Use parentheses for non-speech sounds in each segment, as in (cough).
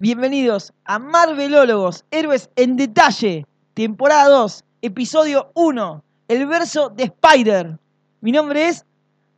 Bienvenidos a Marvelólogos, Héroes en Detalle, temporada 2, episodio 1, el verso de Spider. Mi nombre es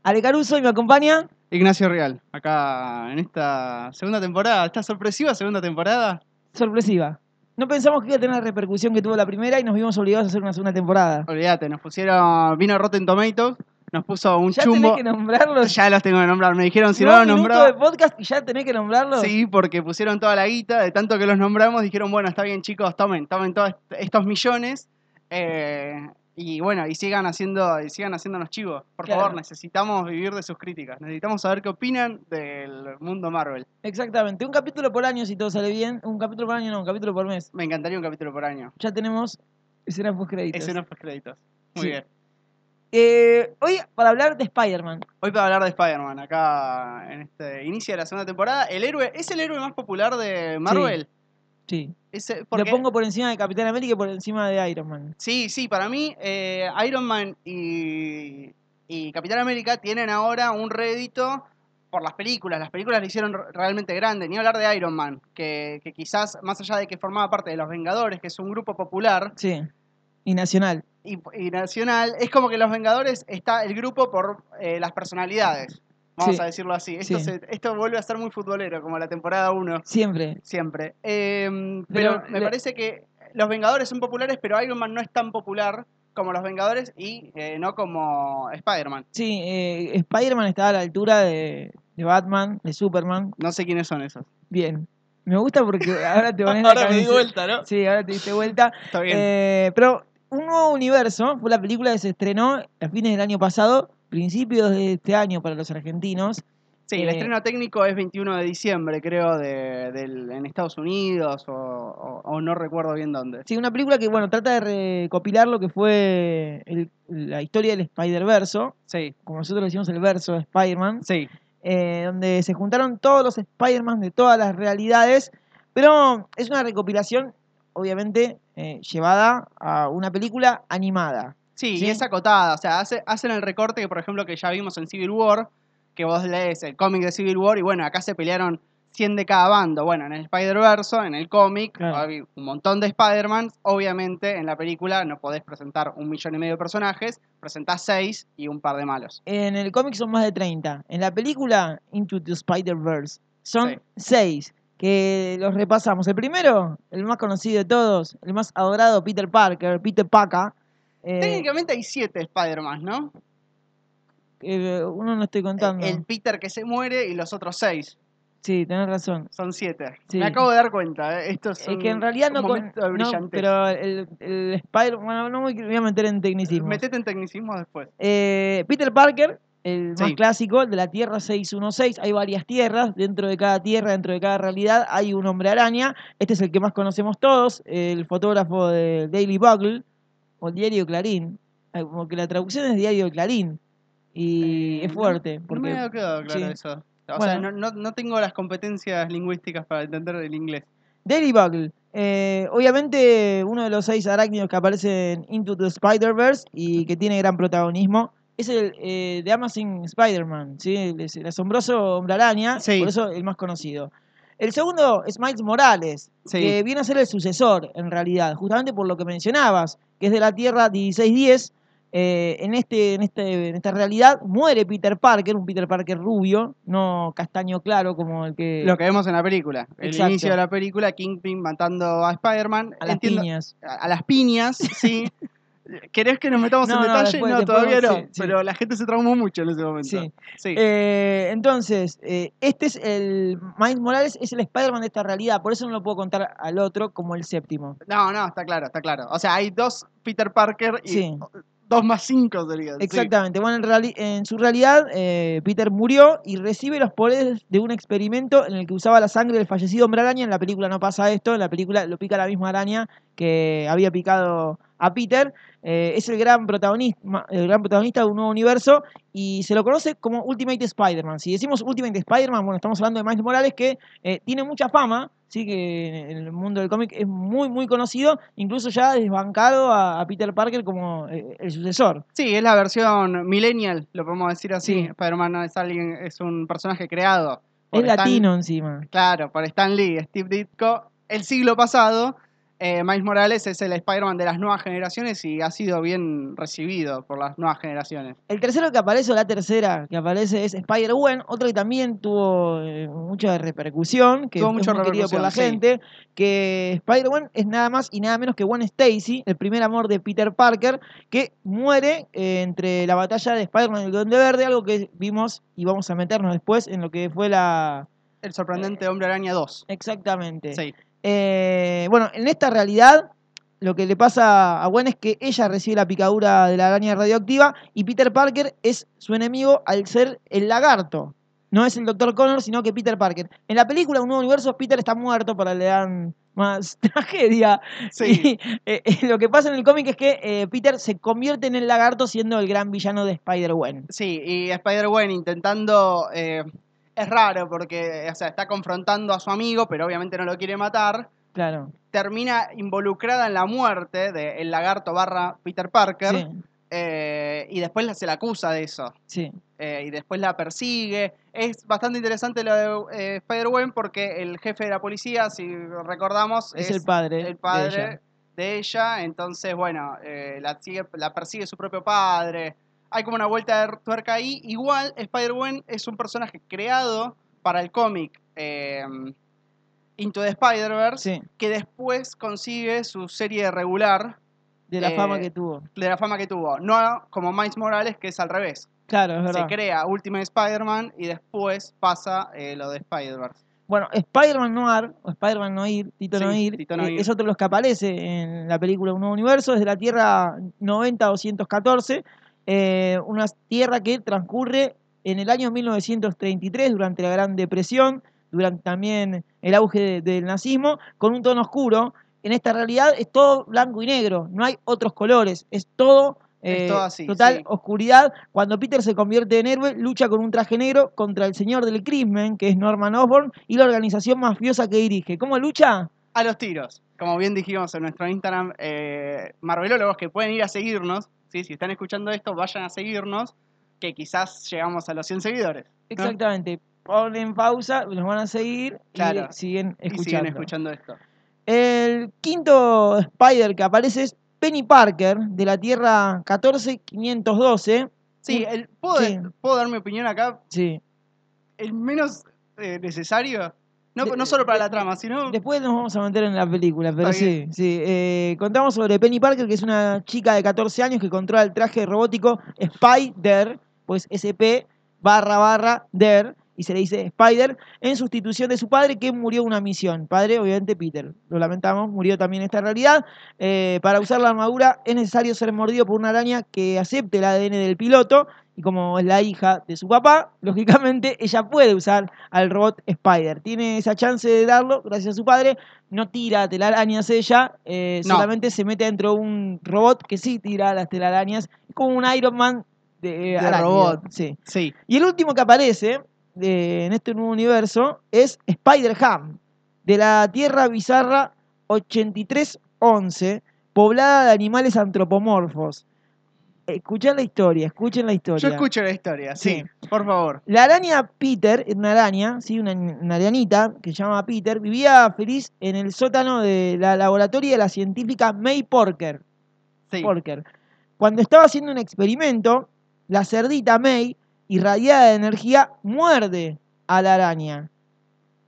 Ale Caruso y me acompaña Ignacio Real, acá en esta segunda temporada, esta sorpresiva segunda temporada. sorpresiva. No pensamos que iba a tener la repercusión que tuvo la primera y nos vimos obligados a hacer una segunda temporada. Olvídate, nos pusieron, vino Rotten Tomatoes, nos puso un Ya chumbo. tenés que nombrarlos. Ya los tengo que nombrar, me dijeron si no minutos nombraba. de podcast y ya tenés que nombrarlos. Sí, porque pusieron toda la guita, de tanto que los nombramos, dijeron, bueno, está bien chicos, tomen, tomen todos est- estos millones. eh, y bueno, y sigan haciendo, y sigan haciéndonos chivos. Por Claro. favor, necesitamos vivir de sus críticas. Necesitamos saber qué opinan del mundo Marvel. Exactamente, un capítulo por año si todo sale bien. Un capítulo por año, no, un capítulo por mes. Me encantaría un capítulo por año. Ya tenemos escenas post créditos. Escenas post créditos. Muy Sí. bien. Eh, hoy para hablar de Spider-Man. Hoy para hablar de Spider-Man, acá en este inicio de la segunda temporada. El héroe, ¿es el héroe más popular de Marvel? Sí. Ese- Lo porque- pongo por encima de Capitán América y por encima de Iron Man. Sí, sí, para mí eh, Iron Man y, y Capitán América tienen ahora un rédito por las películas. Las películas le hicieron realmente grande. Ni hablar de Iron Man, que, que quizás más allá de que formaba parte de los Vengadores, que es un grupo popular Sí. Y Nacional. Y, y nacional, es como que los Vengadores está el grupo por eh, las personalidades. Vamos Sí. a decirlo así. Esto, Sí. se- esto vuelve a ser muy futbolero, como la temporada 1. Siempre. Siempre. Eh, pero, Pero me le- parece que los Vengadores son populares, pero Iron Man no es tan popular como los Vengadores y eh, no como Spider-Man. Sí, eh, Spider-Man está a la altura de, de Batman, de Superman. No sé quiénes son esos. Bien. Me gusta porque ahora te (laughs) pones la Ahora me di vuelta, ¿no? Sí, ahora te diste vuelta. Está bien. Eh, pero un nuevo universo fue la película que se estrenó a fines del año pasado, principios de este año para los argentinos. sí, el eh, estreno técnico es 21 de diciembre, creo, de, del- en Estados Unidos o, o- o no recuerdo bien dónde. Sí, una película que, bueno, trata de recopilar lo que fue el- la historia del Spider-Verso, Sí, como nosotros decimos el verso de Spider-Man, sí. eh, donde se juntaron todos los Spider-Man de todas las realidades, pero es una recopilación, obviamente, eh, llevada a una película animada. Sí, Sí. y es acotada. O sea, hace- hacen el recorte que, por ejemplo, que ya vimos en Civil War, que vos lees el cómic de Civil War y bueno, acá se pelearon 100 de cada bando. Bueno, en el Spider-Verse, en el cómic, Claro. hay un montón de Spider-Man. Obviamente, en la película no podés presentar un millón y medio de personajes, presentás seis y un par de malos. En el cómic son más de 30. En la película Into the Spider-Verse son Sí. 6, que los repasamos. El primero, el más conocido de todos, el más adorado, Peter Parker, Peter Paca. Eh, Técnicamente hay siete Spider-Man, ¿no? eh, uno no estoy contando. El Peter que se muere y los otros seis. Sí, tenés razón. Son siete. Sí. Me acabo de dar cuenta, ¿eh? Esto es, Es que en realidad no, con- no, pero el, el Spider, bueno, no me voy a meter en tecnicismo. Metete en tecnicismo después. Eh, Peter Parker, el más Sí. clásico, el de la Tierra 616. Hay varias tierras. Dentro de cada tierra, dentro de cada realidad, hay un hombre araña. Este es el que más conocemos todos, el fotógrafo de Daily Bugle, o el diario Clarín. Eh, Como que la traducción es diario Clarín. Y Eh, es fuerte. No Porque, me ha quedado claro sí. eso. O sea, Bueno. no, no, no tengo las competencias lingüísticas para entender el inglés. Daily Bugle. eh, obviamente, uno de los seis arácnidos que aparecen en Into the Spider-Verse y que tiene gran protagonismo es el eh, de Amazing Spider-Man, ¿sí? el, asombroso hombre araña, Sí. por eso el más conocido. El segundo es Miles Morales, Sí. que viene a ser el sucesor, en realidad, justamente por lo que mencionabas, que es de la Tierra 1610. Eh, en, este, en, este, en esta realidad muere Peter Parker, un Peter Parker rubio, no castaño claro como el que... Lo que vemos en la película. El Exacto. inicio de la película, Kingpin matando a Spider-Man. a las piñas. A las piñas, sí. (laughs) ¿Querés que nos metamos No, en no, detalle? después- no, después todavía no. sí, sí. Pero la gente se traumó mucho en ese momento. Sí. Sí. Eh, entonces, eh, este es el. Miles Morales es el Spider-Man de esta realidad, por eso no lo puedo contar al otro como el séptimo. No, no, está claro, está claro. O sea, hay dos Peter Parker y Sí. dos más cinco serían. sí. Exactamente. Bueno, en, en su realidad, eh, Peter murió y recibe los poderes de un experimento en el que usaba la sangre del fallecido hombre araña. En la película no pasa esto, en la película lo pica la misma araña que había picado a Peter. Eh, es el gran, protagonista, el gran protagonista de un nuevo universo y se lo conoce como Ultimate Spider-Man. Si decimos Ultimate Spider-Man, bueno, estamos hablando de Miles Morales que eh, tiene mucha fama, sí que en el mundo del cómic es muy, muy conocido, incluso ya desbancado a, a Peter Parker como eh, el sucesor. Sí, es la versión millennial, lo podemos decir así. Sí. Spider-Man es alguien, es un personaje creado Es Stan- latino encima. Claro, por Stan Lee, Steve Ditko, el siglo pasado. Eh, Miles Morales es el Spider-Man de las nuevas generaciones y ha sido bien recibido por las nuevas generaciones. El tercero que aparece, o la tercera que aparece, es Spider-Gwen, otro que también tuvo eh, mucha repercusión, que Tuvo muy querido por la sí. gente, que Spider-Gwen es nada más y nada menos que Gwen Stacy, el primer amor de Peter Parker, que muere eh, entre la batalla de Spider-Man y el Duende Verde, algo que vimos y vamos a meternos después en lo que fue la... El sorprendente Hombre Araña 2. Exactamente. Sí. Eh, bueno, en esta realidad lo que le pasa a Gwen es que ella recibe la picadura de la araña radioactiva y Peter Parker es su enemigo al ser el lagarto. No es el Dr. Connor, sino que Peter Parker. En la película Un Nuevo Universo, Peter está muerto para le dan más (laughs) tragedia. Sí. Y eh, eh, lo que pasa en el cómic es que eh, Peter se convierte en el lagarto siendo el gran villano de Spider-Gwen. Sí, y Spider-Gwen intentando. Es raro porque o sea, está confrontando a su amigo, pero obviamente no lo quiere matar. Claro. Termina involucrada en la muerte del lagarto barra Peter Parker. Sí, eh, y después se la acusa de eso. sí. eh, y después la persigue. Es bastante interesante lo de eh, Spider-Gwen porque el jefe de la policía, si recordamos, Es, el padre. el de padre ella. de ella. Entonces, bueno, eh, la, sigue, la persigue su propio padre. Hay como una vuelta de tuerca ahí. Igual, Spider-Gwen es un personaje creado para el cómic eh, Into the Spider-Verse, Sí, que después consigue su serie regular de la Eh, fama que tuvo. de la fama que tuvo. No como Miles Morales, que es al revés. Claro, es Se verdad. crea Ultimate Spider-Man y después pasa eh, lo de Spider-Verse. Bueno, Spider-Man Noir, o Spider-Man Noir, Tito Sí, Noir, Tito eh, Noir. es otro de los que aparece en la película Un Nuevo Universo, es de la Tierra 90-214, eh, una tierra que transcurre en el año 1933, durante la Gran Depresión, durante también el auge de- del nazismo, con un tono oscuro. En esta realidad es todo blanco y negro, no hay otros colores, es todo... Eh, todo así, total sí. oscuridad. Cuando Peter se convierte en héroe, lucha con un traje negro contra el señor del crimen, que es Norman Osborn, y la organización mafiosa que dirige. ¿Cómo lucha? A los tiros. Como bien dijimos en nuestro Instagram, eh, Marvelólogos que pueden ir a seguirnos. ¿Sí? Si están escuchando esto, vayan a seguirnos. Que quizás llegamos a los 100 seguidores. ¿no? Exactamente. Ponen pausa, los van a seguir Claro. y siguen Y escuchando. siguen escuchando esto. El quinto Spider que aparece es Penny Parker, de la Tierra 14512. Sí, el, ¿puedo, sí. ¿puedo dar mi opinión acá? Sí. El menos eh, necesario. No, De- no solo para de- la trama, sino. Después nos vamos a meter en la película, pero sí, sí. Eh, contamos sobre Penny Parker, que es una chica de 14 años que controla el traje robótico Spider, pues SP barra barra der, y se le dice Spider, en sustitución de su padre que murió en una misión. Padre, obviamente Peter, lo lamentamos, murió también esta realidad. Eh, para usar la armadura es necesario ser mordido por una araña que acepte el ADN del piloto, y como es la hija de su papá, (laughs) lógicamente ella puede usar al robot Spider. Tiene esa chance de darlo gracias a su padre. No tira telarañas ella, eh, No. solamente se mete dentro de un robot que sí tira las telarañas. Es como un Iron Man de, De arácnido, robot. Sí. Sí. Y el último que aparece de- en este nuevo universo es Spider-Ham, de la Tierra Bizarra 8311, poblada de animales antropomorfos. Escuchen la historia, escuchen la historia. Yo escucho la historia, sí. Sí. Por favor. La araña Peter, una araña, ¿sí? una, una arañita que se llama Peter, vivía feliz en el sótano de la laboratorio de la científica May Porker. Sí. Porker. Cuando estaba haciendo un experimento, la cerdita May, irradiada de energía, muerde a la araña.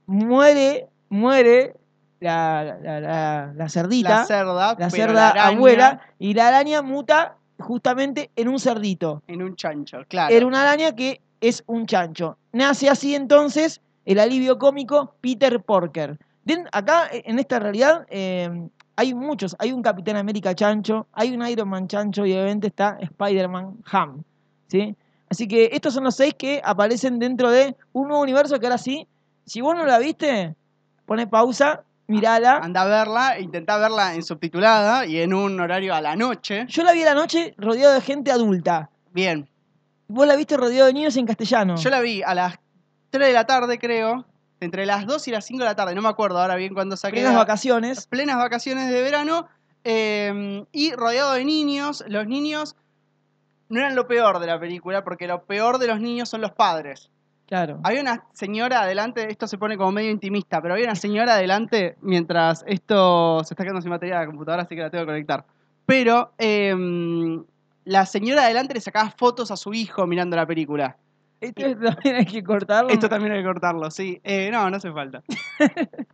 Muere, muere la, la- la- la cerdita, La cerda. cerda la araña abuela, y la araña muta justamente en un cerdito. En un chancho, claro. Era una araña que es un chancho. Nace así entonces el alivio cómico Peter Porker. Den- acá, eh, en esta realidad, eh, hay muchos. Hay un Capitán América chancho, hay un Iron Man chancho y obviamente está Spider-Man Ham. ¿sí? Así que estos son los seis que aparecen dentro de un nuevo universo que ahora sí, si vos no la viste, pone pausa, mirala. Anda a verla, intentá verla en subtitulada y en un horario a la noche. Yo la vi a la noche rodeado de gente adulta. Bien. Vos la viste rodeado de niños en castellano. Yo la vi a las 3 de la tarde, creo. Entre las 2 y las 5 de la tarde. No me acuerdo ahora bien cuándo saqué. Plenas la- vacaciones. plenas vacaciones de verano eh, y rodeado de niños. Los niños no eran lo peor de la película porque lo peor de los niños son los padres. Claro. Había una señora adelante, esto se pone como medio intimista, pero había una señora adelante mientras esto se está quedando sin batería de la computadora, así que la tengo que conectar. Pero em, la señora adelante le sacaba fotos a su hijo mirando la película. Esto también hay que cortarlo. Esto también hay que cortarlo, sí. Eh, no, no hace falta.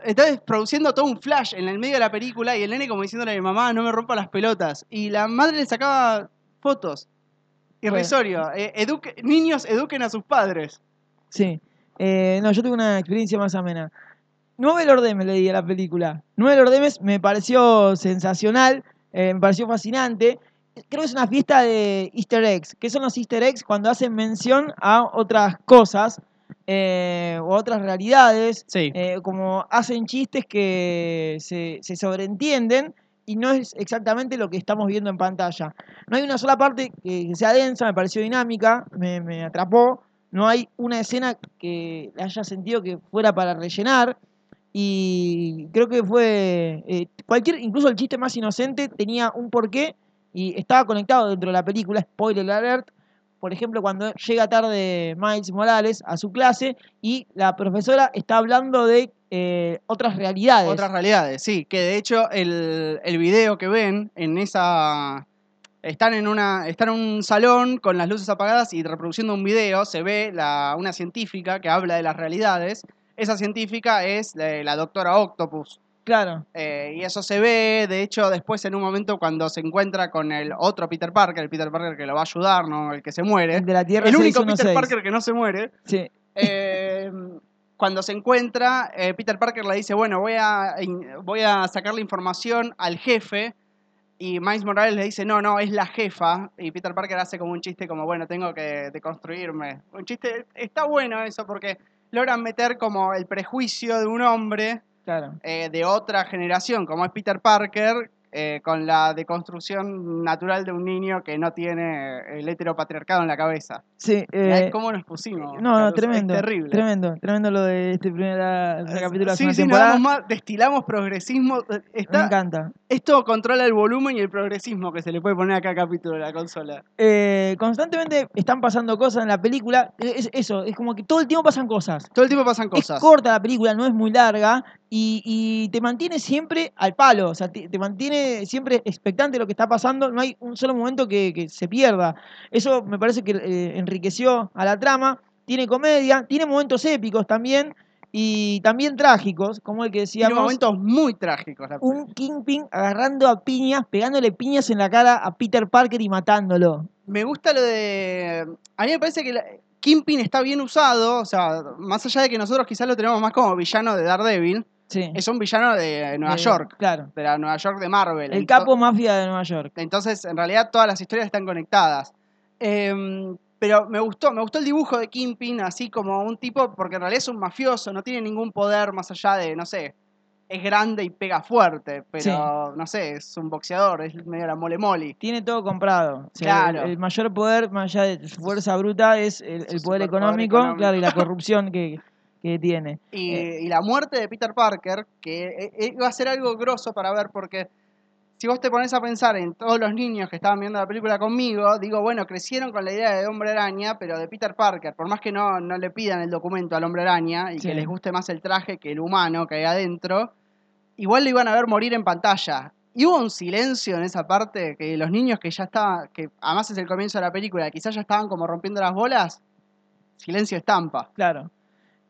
Entonces, produciendo todo un flash en el medio de la película y el nene como diciéndole a mi mamá, no me rompa las pelotas. Y la madre le sacaba fotos. Irrisorio. Eh, eduque- niños eduquen a sus padres. Sí. Eh, no, yo tuve una experiencia más amena. Nueve Lordemes leí de la película. Nueve Lordemes me pareció sensacional, eh, me pareció fascinante. Creo que es una fiesta de easter eggs. ¿Qué son los easter eggs? Cuando hacen mención a otras cosas eh, o a otras realidades. Sí. como hacen chistes que se, se sobreentienden y no es exactamente lo que estamos viendo en pantalla. No hay una sola parte que, que sea densa, me pareció dinámica, me, me atrapó. No hay una escena que haya sentido que fuera para rellenar. Y creo que fue. eh, cualquier, incluso el chiste más inocente tenía un porqué y estaba conectado dentro de la película. Spoiler alert. Por ejemplo, cuando llega tarde Miles Morales a su clase y la profesora está hablando de eh, otras realidades. Otras realidades, sí. Que de hecho el, el video que ven en esa. Están en, una, están en un salón con las luces apagadas y reproduciendo un video. Se ve la, una científica que habla de las realidades. Esa científica es eh, la doctora Octopus. Claro, Eh, y eso se ve, de hecho, después en un momento cuando se encuentra con el otro Peter Parker, el Peter Parker que lo va a ayudar, ¿no? El que se muere. el de la Tierra El único 616. Peter Parker que no se muere. Sí, Eh, cuando se encuentra, eh, Peter Parker le dice, bueno, voy a, voy a sacar la información al jefe. Y Miles Morales le dice, no, no, es la jefa. Y Peter Parker hace como un chiste como, bueno, tengo que deconstruirme. Un chiste, está bueno eso porque logran meter como el prejuicio de un hombre claro. eh, de otra generación, como es Peter Parker, eh, con la deconstrucción natural de un niño que no tiene el heteropatriarcado en la cabeza. Sí, eh, ¿Cómo nos pusimos? no, no, tremendo. Es terrible. Tremendo, tremendo lo de este primera capítulo sí, sí, nos temporada. damos más, destilamos progresismo. eh, Me encanta. esto controla el volumen y el progresismo que se le puede poner a cada capítulo de la consola. Eh, constantemente están pasando cosas en la película. Eh, Es, eso, es como que todo el tiempo pasan cosas. Todo el tiempo pasan cosas. Es corta la película, no es muy larga y, y te mantiene siempre al palo, o sea, te, te mantiene siempre expectante de lo que está pasando, no hay un solo momento que, que se pierda. Eso me parece que eh, enriqueció a la trama, tiene comedia, tiene momentos épicos también y también trágicos, como el que Tiene decíamos. momentos muy trágicos. la Un Kingpin agarrando a piñas, pegándole piñas en la cara a Peter Parker y matándolo. Me gusta lo de. A mí me parece que la- Kingpin está bien usado. O sea, más allá de que nosotros quizás lo tenemos más como villano de Daredevil, Sí. es un villano de Nueva De- York. Claro. De la Nueva York de Marvel. El capo mafia de Nueva York. Entonces, en realidad, todas las historias están conectadas. Em, pero me gustó, me gustó el dibujo de Kingpin, así como un tipo, porque en realidad es un mafioso, no tiene ningún poder más allá de, no sé, es grande y pega fuerte, pero no sé, es un boxeador, es medio la mole mole. Tiene todo comprado. O sea, Claro. el, el mayor poder, más allá de su fuerza bruta, es el, poder económico, económico. claro, y la corrupción que, que tiene. Y, Eh. y la muerte de Peter Parker, que eh, eh, iba a ser algo grosso para ver, porque si vos te pones a pensar en todos los niños que estaban viendo la película conmigo, digo, bueno, crecieron con la idea de Hombre Araña, pero de Peter Parker, por más que no, no le pidan el documento al Hombre Araña y Sí. que les guste más el traje que el humano que hay adentro, igual lo iban a ver morir en pantalla. Y hubo un silencio en esa parte que los niños que ya estaban, que además es el comienzo de la película, quizás ya estaban como rompiendo las bolas, silencio estampa. Claro.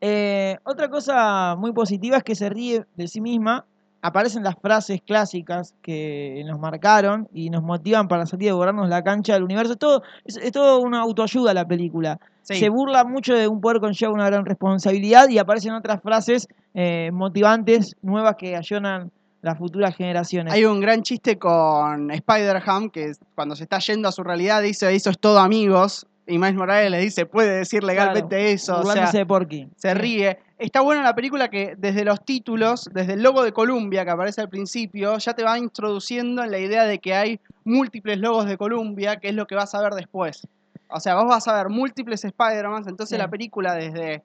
Eh, otra cosa muy positiva es que se ríe de sí misma. Aparecen las frases clásicas que nos marcaron y nos motivan para salir a borrarnos la cancha del universo. Todo, es, es todo una autoayuda la película. Sí. Se burla mucho de un poder conlleva una gran responsabilidad y aparecen otras frases eh, motivantes, nuevas que ayudan las futuras generaciones. Hay un gran chiste con Spider-Ham que cuando se está yendo a su realidad dice eso es todo amigos. Y Miles Morales le dice, puede decir legalmente Claro, eso. O sea, de Porky. se ríe. Está buena la película que desde los títulos, desde el logo de Columbia que aparece al principio, ya te va introduciendo en la idea de que hay múltiples logos de Columbia, que es lo que vas a ver después. O sea, vos vas a ver múltiples Spider-Man, entonces Sí. la película desde,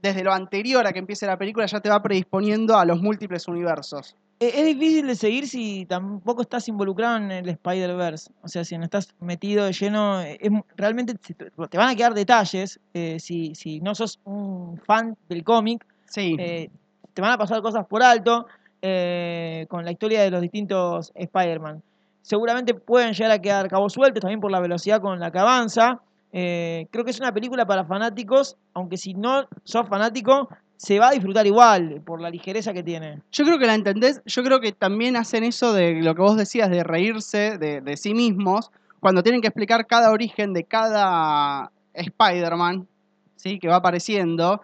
desde lo anterior a que empiece la película ya te va predisponiendo a los múltiples universos. Es difícil de seguir si tampoco estás involucrado en el Spider-Verse. O sea, si no estás metido de lleno, eh, es realmente te van a quedar detalles. eh, si, si no sos un fan del cómic, Sí. eh, te van a pasar cosas por alto eh, con la historia de los distintos Spider-Man. Seguramente pueden llegar a quedar cabos sueltos también por la velocidad con la que avanza. Eh, creo que es una película para fanáticos, aunque si no sos fanático, se va a disfrutar igual por la ligereza que tiene. Yo creo que la entendés, yo creo que también hacen eso de lo que vos decías, de reírse de, de sí mismos, cuando tienen que explicar cada origen de cada Spider-Man, ¿sí? Que va apareciendo.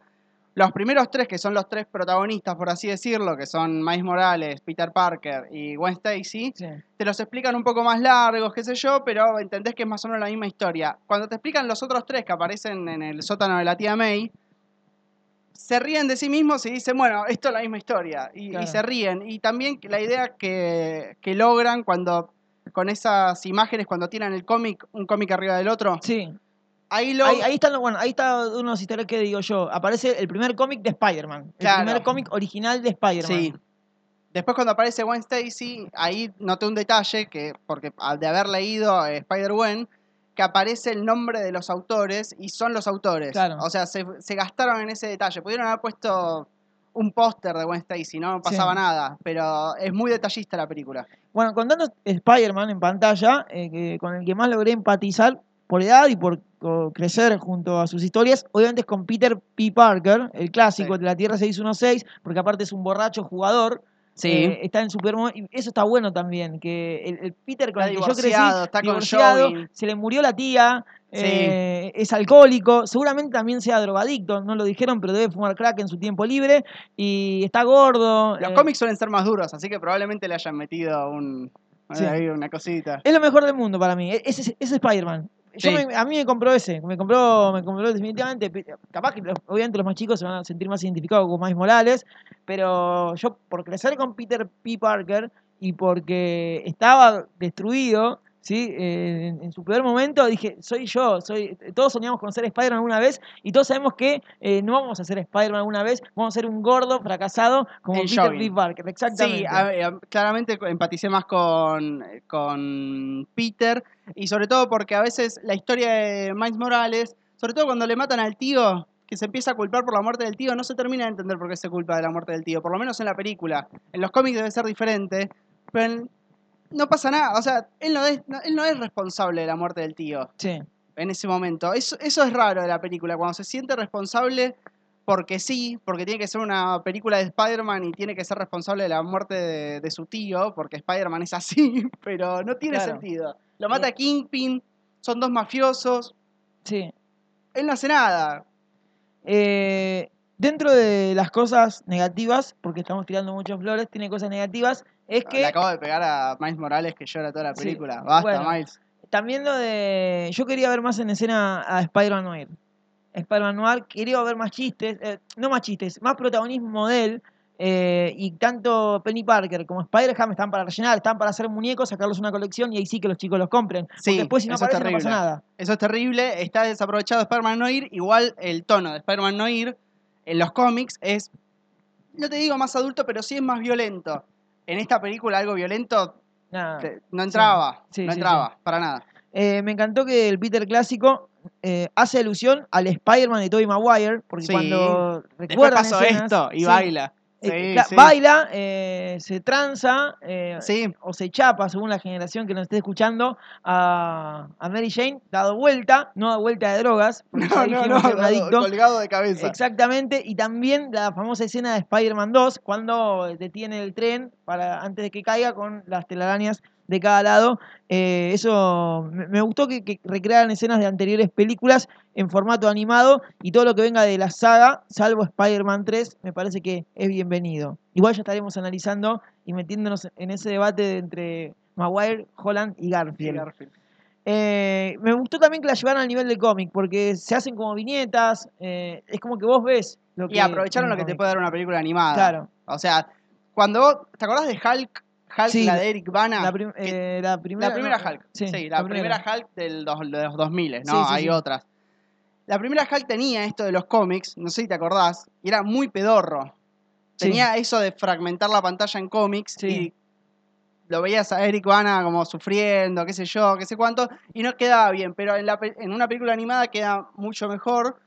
Los primeros tres, que son los tres protagonistas, por así decirlo, que son Miles Morales, Peter Parker y Gwen Stacy, Sí. te los explican un poco más largos, qué sé yo, pero entendés que es más o menos la misma historia. Cuando te explican los otros tres que aparecen en el sótano de la tía May, se ríen de sí mismos y dicen, bueno, esto es la misma historia. Y, se ríen. Y también la idea que, que logran cuando, con esas imágenes, cuando tiran el cómic, un cómic arriba del otro, Sí. ahí lo... Ahí, ahí están, los- bueno, ahí está unos easter eggs que digo yo. Aparece el primer cómic de Spider-Man. Claro. El primer cómic original de Spider-Man. Sí. Después cuando aparece Gwen Stacy, ahí noté un detalle que, porque al de haber leído eh, Spider-Gwen, que aparece el nombre de los autores y son los autores. Claro. O sea, se, se gastaron en ese detalle. Pudieron haber puesto un póster de Gwen Stacy, no pasaba Sí. nada, pero es muy detallista la película. Bueno, con tanto Spider-Man en pantalla, eh, que- con el que más logré empatizar por edad y por crecer junto a sus historias, obviamente es con Peter P. Parker, el clásico Sí. de la Tierra 616, porque aparte es un borracho jugador. Eh, está en super y eso está bueno también que el, el Peter con Está el que yo crecí está con divorciado, Joey. se le murió la tía Sí. eh, es alcohólico seguramente también sea drogadicto no lo dijeron pero debe fumar crack en su tiempo libre y está gordo Los eh, cómics suelen ser más duros, así que probablemente le hayan metido un, Sí. ahí una cosita. Es lo mejor del mundo para mí. E- Ese ese es Spider-Man. Yo Sí. me- a mí me compró ese. Me compró, me compró definitivamente. Capaz que obviamente los más chicos se van a sentir más identificados con Miles Morales. Pero yo, por crecer con Peter P. Parker y porque estaba destruido, ¿sí? Eh, en, en su peor momento, dije, soy yo. soy Todos soñamos con ser Spider-Man alguna vez. Y todos sabemos que eh, no vamos a ser Spider-Man alguna vez. Vamos a ser un gordo fracasado como Peter. P. Parker. Exactamente. Sí, a- a- claramente empaticé más con, con Peter y sobre todo porque a veces la historia de Miles Morales, sobre todo cuando le matan al tío, que se empieza a culpar por la muerte del tío, no se termina de entender por qué se culpa de la muerte del tío, por lo menos en la película. En los cómics debe ser diferente, pero en- no pasa nada, o sea, él no, es, no- él no es responsable de la muerte del tío Sí. en ese momento. Eso, eso es raro de la película, cuando se siente responsable porque sí, porque tiene que ser una película de Spider-Man y tiene que ser responsable de la muerte de, de su tío, porque Spider-Man es así, (laughs) pero no tiene Claro. sentido. Lo mata Kingpin, son dos mafiosos, Sí. él no hace nada. Eh, dentro de las cosas negativas, porque estamos tirando muchas flores, tiene cosas negativas, es Le que acabo de pegar a Miles Morales que llora toda la Sí, película. Basta, bueno. Miles. también lo de... Yo quería ver más en escena a Spider-Man Noir. Spider-Man Noir, quería ver más chistes, eh, no más chistes, más protagonismo de él. eh, y tanto Penny Parker como Spider-Ham están para rellenar, están para hacer muñecos, sacarlos una colección y ahí sí que los chicos los compren. Porque Sí, después si no aparece no pasa nada. Eso es terrible, está desaprovechado Spider-Man Noir. Igual el tono de Spider-Man Noir en los cómics es, no te digo más adulto, pero sí es más violento. En esta película algo violento te- no entraba, Sí, no sí, entraba, para nada. Eh, me encantó que el Peter clásico eh, hace alusión al Spider-Man de Tobey Maguire, porque cuando Después recuerdan pasó escenas- esto y baila. Eh, Sí, cla- sí. Baila, eh, se tranza eh, Sí, o se chapa, según la generación que nos esté escuchando, a, a Mary Jane, dado vuelta, no da vuelta de drogas, porque no, no, no, adicto. colgado de cabeza. Exactamente, y también la famosa escena de Spider-Man 2, cuando detiene el tren para antes de que caiga con las telarañas de cada lado. Eh, eso me, me gustó que, que recrearan escenas de anteriores películas en formato animado y todo lo que venga de la saga, salvo Spider-Man 3, me parece que es bienvenido. Igual ya estaremos analizando y metiéndonos en ese debate entre Maguire, Holland y Garfield. Garfield. Eh, me gustó también que la llevaran al nivel del cómic, porque se hacen como viñetas, eh, es como que vos ves lo que... Y aprovecharon lo que te puede dar una película animada. Claro, O sea, cuando vos, ¿te acordás de Hulk? Hulk, Sí, la de Eric Bana. la, prim- eh, la primera... la primera no, Hulk. Sí, Sí, la, primera. Hulk del dos- de los 2000, ¿no? Hay otras. La primera Hulk tenía esto de los cómics, no sé si te acordás, y era muy pedorro. Tenía eso de fragmentar la pantalla en cómics y lo veías a Eric Bana como sufriendo, qué sé yo, qué sé cuánto, y no quedaba bien, pero en, la en una película animada queda mucho mejor.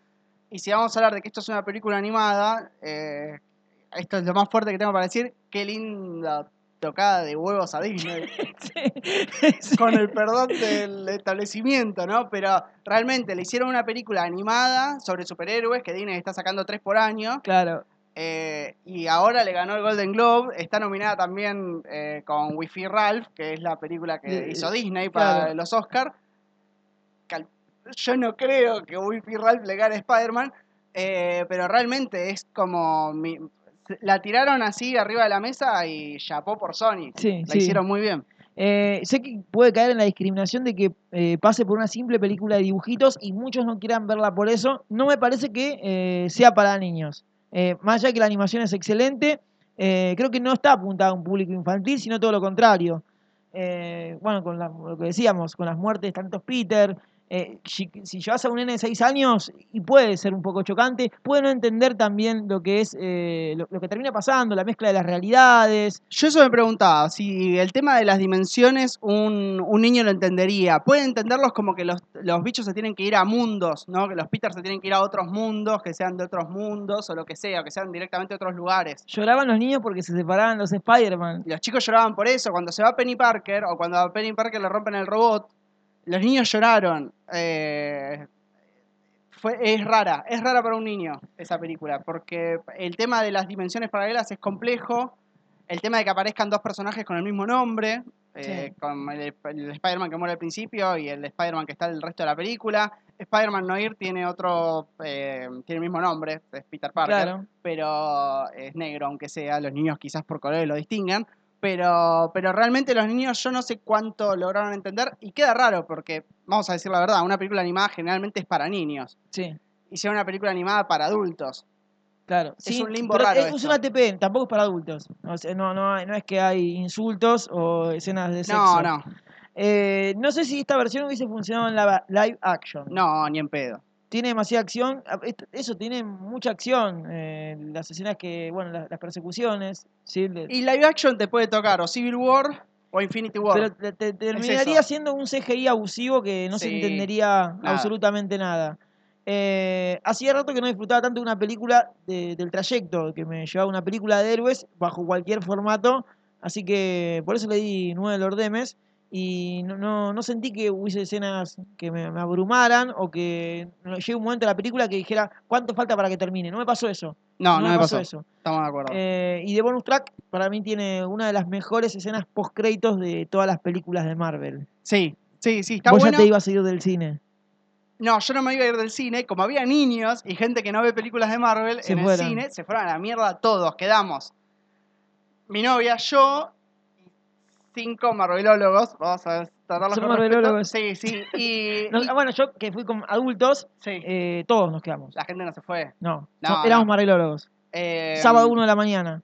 Y si vamos a hablar de que esto es una película animada, eh, esto es lo más fuerte que tengo para decir, qué linda tocada de huevos a Disney. (laughs) Sí. (laughs) Con el perdón del establecimiento, ¿no? Pero realmente le hicieron una película animada sobre superhéroes que Disney está sacando tres por año. Claro. eh, y ahora le ganó el Golden Globe. Está nominada también eh, con Wi-Fi Ralph, que es la película que hizo Disney para claro. los Oscars. Yo no creo que Wi-Fi Ralph le gane a Spider-Man, eh, pero realmente es como. mi- la tiraron así arriba de la mesa y chapó por Sony. Sí, La sí. hicieron muy bien. Eh, sé que puede caer en la discriminación de que eh, pase por una simple película de dibujitos y muchos no quieran verla por eso. No me parece que eh, sea para niños. Más allá que la animación es excelente, creo que no está apuntada a un público infantil, sino todo lo contrario. Bueno, con la- lo que decíamos, con las muertes de tantos Peter. Eh, si, si llevas a un nene de 6 años, y puede ser un poco chocante, puede no entender también lo que es eh, lo, lo que termina pasando, la mezcla de las realidades. Yo eso me preguntaba, si el tema de las dimensiones un, un niño lo entendería. Puede entenderlos como que los, los bichos se tienen que ir a mundos, ¿no? Que los Peters se tienen que ir a otros mundos, que sean de otros mundos o lo que sea, o que sean directamente de otros lugares. Lloraban los niños porque se separaban los Spider-Man. Los chicos lloraban por eso. Cuando se va Penny Parker o cuando a Penny Parker le rompen el robot, los niños lloraron. Eh, fue, es rara, es rara para un niño esa película, porque el tema de las dimensiones paralelas es complejo. El tema de que aparezcan dos personajes con el mismo nombre, eh, con el, el Spider-Man que muere al principio y el Spider-Man que está el resto de la película. Spider-Man Noir tiene otro, eh, tiene el mismo nombre, es Peter Parker Claro. pero es negro, aunque sea, los niños quizás por colores lo distingan, pero, pero realmente los niños yo no sé cuánto lograron entender y queda raro porque, vamos a decir la verdad, una película animada generalmente es para niños, Sí, hicieron una película animada para adultos. claro. Es Sí, un limbo pero raro Es, es una TP, tampoco es para adultos. O sea, no, no, no es que hay insultos o escenas de sexo. No, no, Eh, no sé si esta versión hubiese funcionado en la live action. no, ni en pedo. Tiene demasiada acción. Eso tiene mucha acción. eh, las escenas que, bueno, las, las persecuciones. ¿sí? Y live action te puede tocar o Civil War o Infinity War. pero te, te- terminaría siendo un CGI abusivo que no se entendería nada. absolutamente nada. Eh, hacía rato que no disfrutaba tanto de una película de- del trayecto, que me llevaba una película de héroes bajo cualquier formato, así que por eso le di nueve lordemes y no, no, no sentí que hubiese escenas que me, me abrumaran o que no- llegue un momento de la película que dijera cuánto falta para que termine. No me pasó eso. no, no, me pasó. eso. Estamos de acuerdo. Eh, y de bonus track, para mí tiene una de las mejores escenas post créditos de todas las películas de Marvel. sí, sí, sí, está Vos bueno. ya te ibas a ir del cine. No, yo no me iba a ir del cine. Como había niños y gente que no ve películas de Marvel Se en fueron. el cine, se fueron a la mierda todos. Quedamos. Mi novia, yo, cinco marvelólogos. Vamos a tratarlos Son con respeto. marvelólogos. Sí, sí. (laughs) Y, No, y- bueno, yo que fui con adultos, sí, eh, todos nos quedamos. la gente no se fue. No, éramos marvelólogos. Eh, Sábado 1 de la mañana,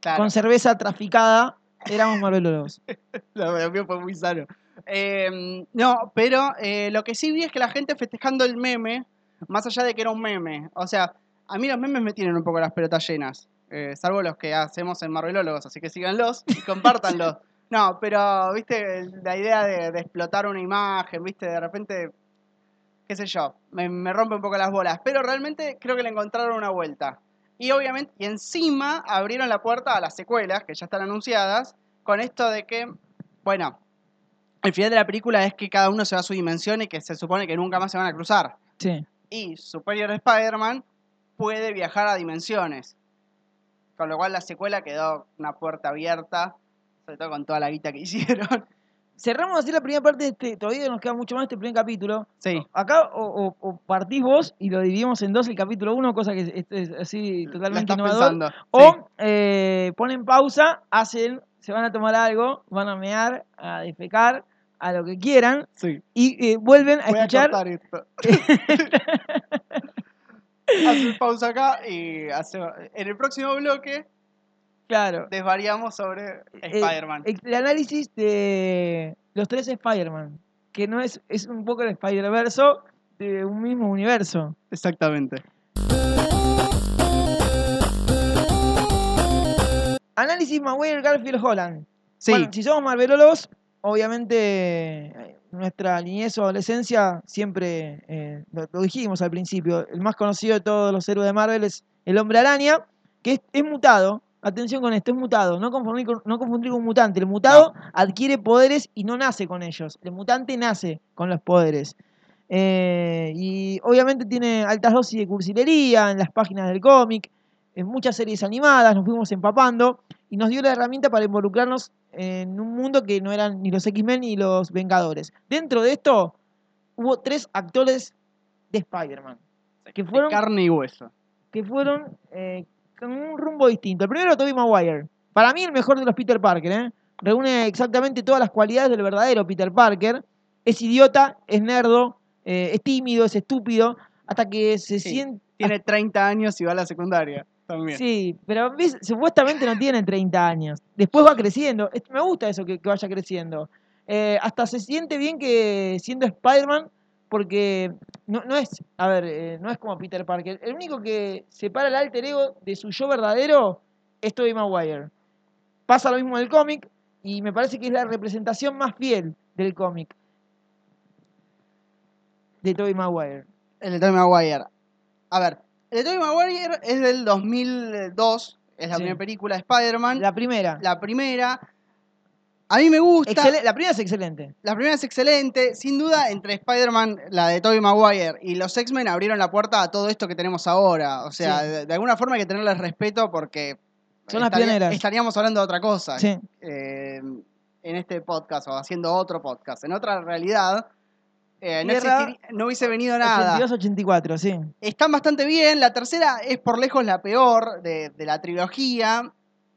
claro, con cerveza traficada, éramos marvelólogos. (laughs) Lo mío fue muy sano. Eh, no, pero lo que sí vi es que la gente festejando el meme, más allá de que era un meme. O sea, a mí los memes me tienen un poco las pelotas llenas. eh, salvo los que hacemos en Marvelólogos, así que síganlos y (laughs) compártanlos. No, pero, viste, la idea de, de explotar una imagen, viste, de repente, qué sé yo, me, me rompe un poco las bolas. Pero realmente creo que le encontraron una vuelta. Y obviamente, y encima abrieron la puerta a las secuelas, que ya están anunciadas, con esto de que, bueno, el final de la película es que cada uno se va a su dimensión y que se supone que nunca más se van a cruzar. Sí. Y Superior Spider-Man puede viajar a dimensiones. Con lo cual la secuela quedó una puerta abierta, sobre todo con toda la guita que (laughs) hicieron. Cerramos así la primera parte de este, todavía nos queda mucho más este primer capítulo. Sí, Acá o, o- o partís vos y lo dividimos en dos el capítulo 1, cosa que es, es así totalmente innovador. O eh, ponen pausa, hacen, se van a tomar algo, van a mear, a defecar, a lo que quieran, Sí. y eh, vuelven a Voy a escuchar. cortar esto. (laughs) Hacer pausa acá y hace- en el próximo bloque claro. desvariamos sobre Eh, Spider-Man. El, el análisis de los tres Spider-Man, que no es, es un poco el Spider-Verso de un mismo universo. Exactamente. Análisis Maguire, Garfield, Holland. Sí, Bueno, si somos marvelólogos, obviamente eh, nuestra niñez o adolescencia siempre, eh, lo, lo dijimos al principio, el más conocido de todos los héroes de Marvel es el Hombre Araña, que es, es mutado. Atención con esto, es mutado. No confundir con, no confundir con un mutante. El mutado adquiere poderes y no nace con ellos. El mutante nace con los poderes. Eh, y obviamente tiene altas dosis de cursilería en las páginas del cómic, en muchas series animadas, nos fuimos empapando y nos dio la herramienta para involucrarnos en un mundo que no eran ni los X-Men ni los Vengadores. Dentro de esto hubo tres actores de Spider-Man que de fueron, carne y hueso. que fueron eh, con un rumbo distinto. El primero, Tobey Maguire. Para mí el mejor de los Peter Parker. ¿eh? Reúne exactamente todas las cualidades del verdadero Peter Parker. Es idiota, es nerdo, eh, es tímido, es estúpido, hasta que se Sí. siente... Tiene 30 años y va a la secundaria también. Sí, pero ¿ves? supuestamente no tiene 30 años. Después va creciendo. Me gusta eso que, que vaya creciendo. Eh, hasta se siente bien que siendo Spider-Man, porque no, no es, a ver, eh, no es como Peter Parker. El único que separa el alter ego de su yo verdadero es Tobey Maguire. Pasa lo mismo en el cómic y me parece que es la representación más fiel del cómic de Tobey Maguire. El de Tobey Maguire. A ver, el de Tobey Maguire es del 2002, es la Sí. primera película de Spider-Man. La, La primera. A mí me gusta. La primera es excelente. La primera es excelente. Sin duda, entre Spider-Man, la de Tobey Maguire y los X-Men abrieron la puerta a todo esto que tenemos ahora. O sea, Sí. de, de alguna forma hay que tenerles respeto porque Son las estaría- pioneras. estaríamos hablando de otra cosa Sí. eh, en este podcast o haciendo otro podcast. En otra realidad, eh, no, hubiese venido nada. 82-84, sí. Están bastante bien. La tercera es por lejos la peor de, de la trilogía.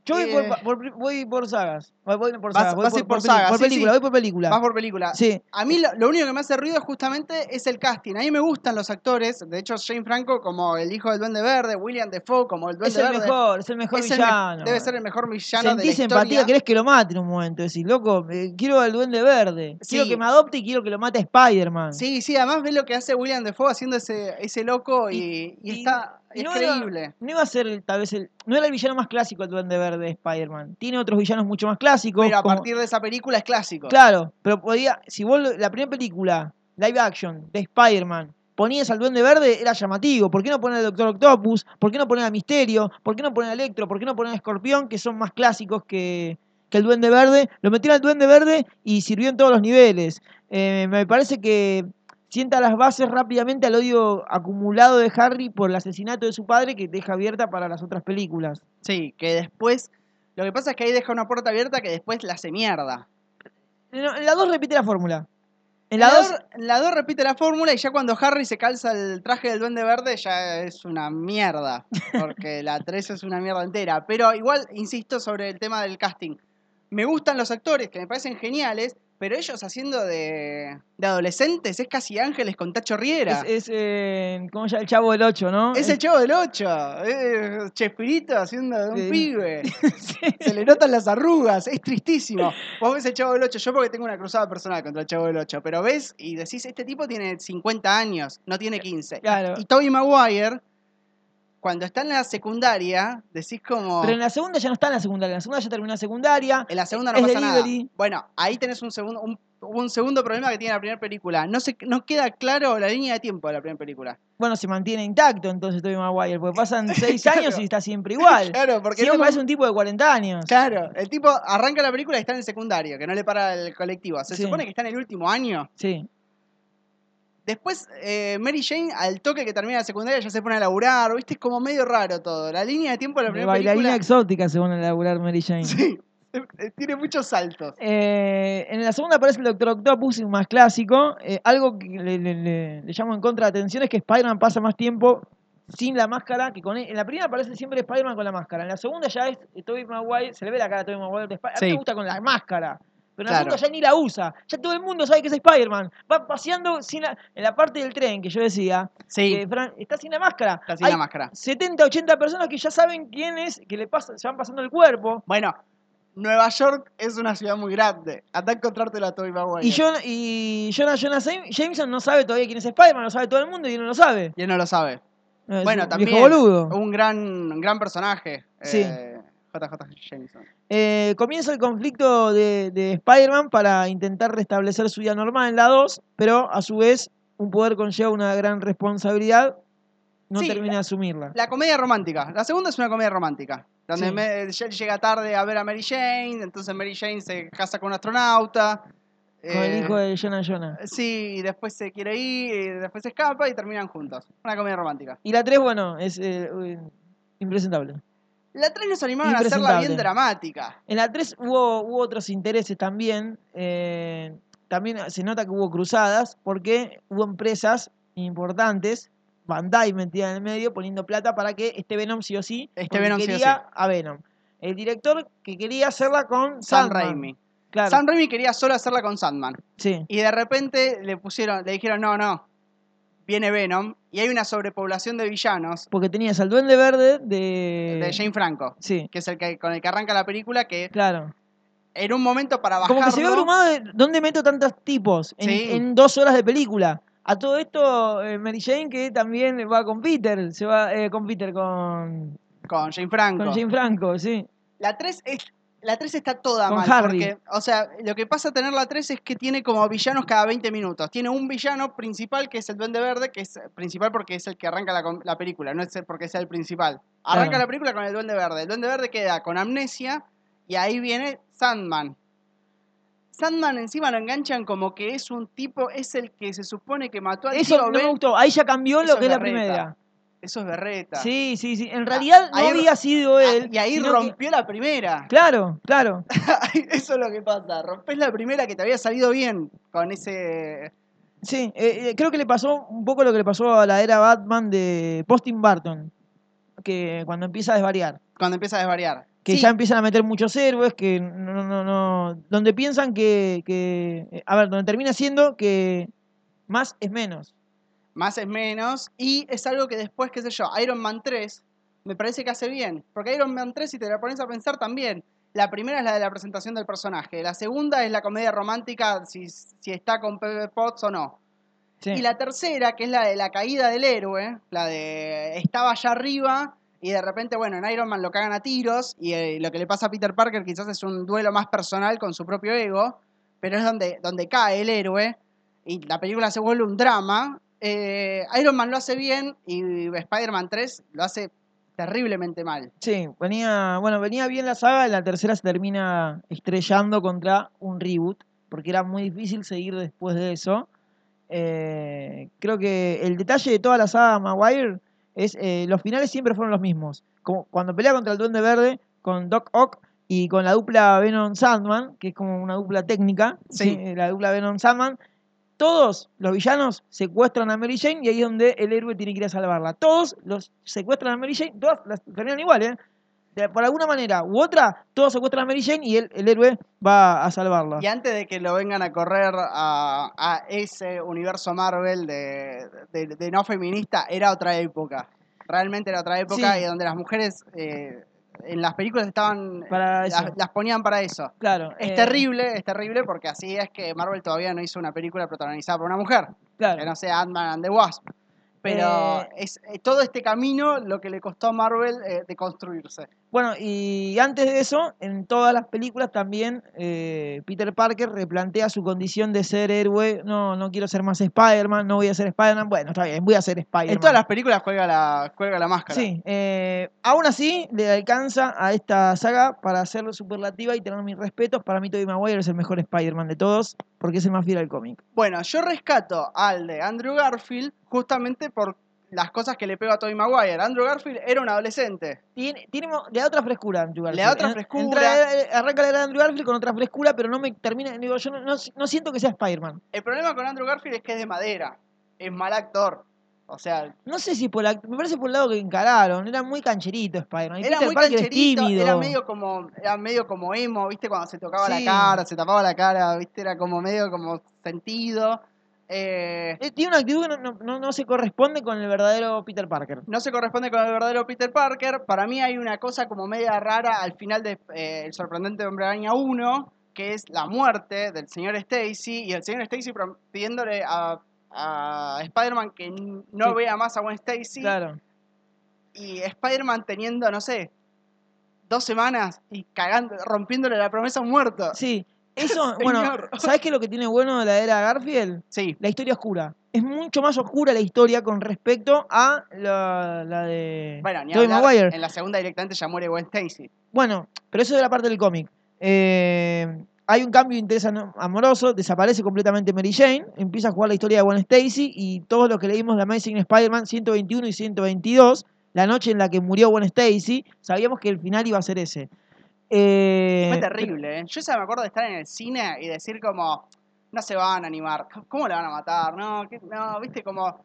Yo voy, Eh, por- voy por sagas. Voy, por Vas- voy vas ir por sí, película, sí. voy por película. Vas por película. Sí, A mí lo, lo único que me hace ruido justamente es el casting. A mí me gustan los actores. De hecho, Jane Franco como el hijo del Duende Verde, William Defoe como el es Duende el Verde. mejor, es el mejor es el me- villano. debe ser el mejor villano de la Sentís historia. empatía, querés que lo mate en un momento. Decís, loco, eh, quiero al duende verde. Quiero que me adopte y quiero que lo mate Spider-Man. Sí, sí, además ves lo que hace William Defoe haciendo ese, ese loco y, y y- está y no era- creíble. No iba a ser tal vez el. No era el villano más clásico el duende verde de Spider-Man. Tiene otros villanos mucho más clásicos. Pero a como- partir de esa película es clásico. Claro, pero podía. Si vos la primera película, live action, de Spider-Man, ponías al Duende Verde, era llamativo. ¿Por qué no poner al Doctor Octopus? ¿Por qué no poner a Misterio? ¿Por qué no poner a Electro? ¿Por qué no poner a Escorpión? Que son más clásicos que, que el Duende Verde. Lo metieron al Duende Verde y sirvió en todos los niveles. Eh, me parece que sienta las bases rápidamente al odio acumulado de Harry por el asesinato de su padre que deja abierta para las otras películas. Sí, que después. Lo que pasa es que ahí deja una puerta abierta que después la hace mierda. No, En la 2 repite la fórmula. En la la 2 2 la dos repite la fórmula y ya cuando Harry se calza el traje del Duende Verde ya es una mierda. Porque la 3 es una mierda entera. Pero igual, insisto sobre el tema del casting. Me gustan los actores que me parecen geniales, pero ellos haciendo de, de adolescentes es casi ángeles con Tacho Riera. es, es eh, ¿cómo se llama? el chavo del 8, ¿no? Es el chavo del 8. Es Chespirito haciendo de un Sí. pibe. (laughs) Sí. Se le notan las arrugas. Es tristísimo. Vos ves el chavo del 8. Yo porque tengo una cruzada personal contra el chavo del 8. Pero ves y decís, este tipo tiene 50 años, no tiene 15. Claro. Y Toby Maguire, cuando está en la secundaria, decís como... Pero en la segunda ya no está en la secundaria. En la segunda ya terminó la secundaria. En la segunda no es pasa delivery. nada. Bueno, ahí tenés un segundo, un, un segundo problema que tiene la primera película. No, se, no queda claro la línea de tiempo de la primera película. Bueno, se mantiene intacto entonces Tobey Maguire, porque pasan (laughs) seis Claro. años y está siempre igual. (laughs) Claro, porque Siempre no- parece un tipo de 40 años. Claro, el tipo arranca la película y está en el secundario, que no le para el colectivo. Se Sí. supone que está en el último año. Sí. Después, eh, Mary Jane, al toque que termina la secundaria, ya se pone a laburar. ¿Viste? Es como medio raro todo. La línea de tiempo de la primera bailarina película. exótica, según el laburar Mary Jane. Sí, (laughs) eh, tiene muchos saltos. Eh, en la segunda aparece el Doctor Octopus, más clásico. Eh, algo que le, le- le- le llamo en contra de atención es que Spider-Man pasa más tiempo sin la máscara que con él. En la primera aparece siempre Spider-Man con la máscara. En la segunda ya es Tobey Maguire, se le ve la cara a Tobey Maguire de Spider-Man. A mí Sí. me gusta con la máscara. Pero en la Claro. ya ni la usa. Ya todo el mundo sabe que es Spider-Man. Va paseando sin la- en la parte del tren que yo decía. Sí, que Fran- está sin la máscara. está sin Hay la máscara. 70, 80 personas que ya saben quién es, que le pasa, se van pasando el cuerpo. Bueno, Nueva York es una ciudad muy grande. Anda a encontrártelo a Tobey Maguire. Y, John, y Jonah, Jonah Jameson no sabe todavía quién es Spider-Man, lo sabe todo el mundo y él no lo sabe. Y él no lo sabe. Es Bueno, un también. Viejo boludo. Un gran, un gran personaje. Sí. eh, JJ Jameson. Eh, comienza el conflicto de, de Spider-Man para intentar restablecer su vida normal en la 2, pero a su vez un poder conlleva una gran responsabilidad, no Sí, termina de asumirla. La comedia romántica. La segunda es una comedia romántica. Donde Sí. llega tarde a ver a Mary Jane, entonces Mary Jane se casa con un astronauta. Con el eh, hijo de Jonah Jonah. Sí, y después se quiere ir, y después se escapa y terminan juntos. Una comedia romántica. Y la 3, bueno, es eh, eh, impresentable. La 3 nos animaron a hacerla bien dramática. En la 3 hubo, hubo otros intereses también. eh, también se nota que hubo cruzadas porque hubo empresas importantes, Bandai metida en el medio, poniendo plata para que este Venom sí o sí. Este Venom sí o quería a Venom. El director que quería hacerla con Sam Sandman. Raimi. Claro, Sam Raimi quería solo hacerla con Sandman. sí. Y de repente le pusieron, le dijeron, no, no, viene Venom. Y hay una sobrepoblación de villanos Porque tenías al Duende Verde de. de Jane Franco, Sí, que es el que con el que arranca la película, que claro. en un momento para bajarlo... Como que se ve abrumado de dónde meto tantos tipos en, Sí. en dos horas de película. A todo esto, eh, Mary Jane que también va con Peter, se va eh, con Peter, con, con Jane Franco. con Jane Franco, sí. La 3 es. La 3 está toda Con mal. Harry. Porque, o sea, lo que pasa a tener la 3 es que tiene como villanos cada 20 minutos. Tiene un villano principal que es el Duende Verde, que es principal porque es el que arranca la, película, no es porque sea el principal. Arranca Claro. la película con el Duende Verde. El Duende Verde queda con amnesia y ahí viene Sandman. Sandman encima lo enganchan como que es un tipo, es el que se supone que mató al Eso tío no me gustó. Ahí ya cambió Eso lo que es la primera. Eso es berreta. Sí, sí, sí. En realidad no ahí- había sido Ah, él. y ahí que- rompió la primera. Claro, claro. (laughs) Eso es lo que pasa. Rompes la primera que te había salido bien con ese. Sí, eh, eh, creo que le pasó un poco lo que le pasó a la era Batman de Postin Barton. Que cuando empieza a desvariar. Cuando empieza a desvariar. que Sí, ya empiezan a meter muchos héroes, que no, no, no, donde piensan que, que, eh, a ver, donde termina siendo que más es menos. Más es menos. Y es algo que después, qué sé yo, Iron Man 3 me parece que hace bien. Porque Iron Man 3, si te la pones a pensar también, la primera es la de la presentación del personaje. La segunda es la comedia romántica, si, si está con Pepe Potts o no. Sí. Y la tercera, que es la de la caída del héroe, la de estaba allá arriba y de repente, bueno, en Iron Man lo cagan a tiros y eh, lo que le pasa a Peter Parker quizás es un duelo más personal con su propio ego, pero es donde, donde cae el héroe y la película se vuelve un drama. Eh, Iron Man lo hace bien y Spider-Man 3 lo hace terriblemente mal. Sí, venía, bueno, venía bien la saga, en la tercera se termina estrellando contra un reboot, porque era muy difícil seguir después de eso. Eh, creo que el detalle de toda la saga Maguire es eh, los finales siempre fueron los mismos. Como cuando pelea contra el Duende Verde con Doc Ock y con la dupla Venom Sandman, que es como una dupla técnica, Sí. ¿sí? la dupla Venom Sandman, todos los villanos secuestran a Mary Jane y ahí es donde el héroe tiene que ir a salvarla. Todos los secuestran a Mary Jane, todas las terminan igual, ¿eh? De- por alguna manera u otra, todos secuestran a Mary Jane y el, el héroe va a salvarla. Y antes de que lo vengan a correr a, a ese universo Marvel de, de- de no feminista, era otra época. Realmente era otra época Sí. y donde las mujeres eh, en las películas estaban. Para eso. las, las ponían para eso. Claro. Es eh, terrible, es terrible porque así es que Marvel todavía no hizo una película protagonizada por una mujer. Claro. Que no sea Ant-Man and the Wasp. Pero Eh, es eh, todo este camino lo que le costó a Marvel eh, de construirse. Bueno, y antes de eso, en todas las películas también eh, Peter Parker replantea su condición de ser héroe. No, no quiero ser más Spider-Man, no voy a ser Spider-Man. Bueno, está bien, voy a ser Spider-Man. En todas las películas juega la, juega la máscara. Sí, eh, aún así le alcanza a esta saga para hacerlo superlativa y tener mis respetos. Para mí Tobey Maguire es el mejor Spider-Man de todos porque es el más fiel al cómic. Bueno, yo rescato al de Andrew Garfield justamente por las cosas que le pego a Tobey Maguire. Andrew Garfield era un adolescente. Tiene, tiene, le da otra frescura a Andrew Le Garfield. da otra En- frescura. entra- eh, arranca la era de Andrew Garfield con otra frescura, pero no me termina. Digo, yo no, no- no siento que sea Spider-Man. El problema con Andrew Garfield es que es de madera. Es mal actor. O sea, No sé si por la, me parece por el lado que encararon. Era muy cancherito Spider-Man. era Peter muy Parker cancherito, tímido. era medio como era medio como emo, ¿viste? Cuando se tocaba Sí. la cara, se tapaba la cara, ¿viste? Era como medio como sentido. Eh, Eh, Tiene una actitud que no, no- no- se corresponde con el verdadero Peter Parker. no se corresponde con el verdadero Peter Parker. Para mí hay una cosa como media rara al final de eh, El sorprendente Hombre Araña 1, que es la muerte del señor Stacy y el señor Stacy pidiéndole a, a Spider-Man que no Sí. vea más a Gwen Stacy Claro. y Spider-Man teniendo, no sé, dos semanas y cagando, rompiéndole la promesa a un muerto. Sí, eso, (laughs) bueno. ¿sabes qué es lo que tiene bueno de la era Garfield? Sí, La historia oscura. Es mucho más oscura la historia con respecto a la, la de bueno, ni Tobey hablar, Maguire. en la segunda directamente ya muere Gwen Stacy. Bueno, pero eso es de la parte del cómic. Eh, hay un cambio de interés amoroso, desaparece completamente Mary Jane, empieza a jugar la historia de Gwen Stacy y todos los que leímos de Amazing Spider-Man 121 y 122, la noche en la que murió Gwen Stacy, sabíamos que el final iba a ser ese. Eh, Fue terrible, ¿eh? Yo ya me acuerdo de estar en el cine y decir como, no se van a animar, ¿cómo le van a matar? No, ¿qué? no, viste, como,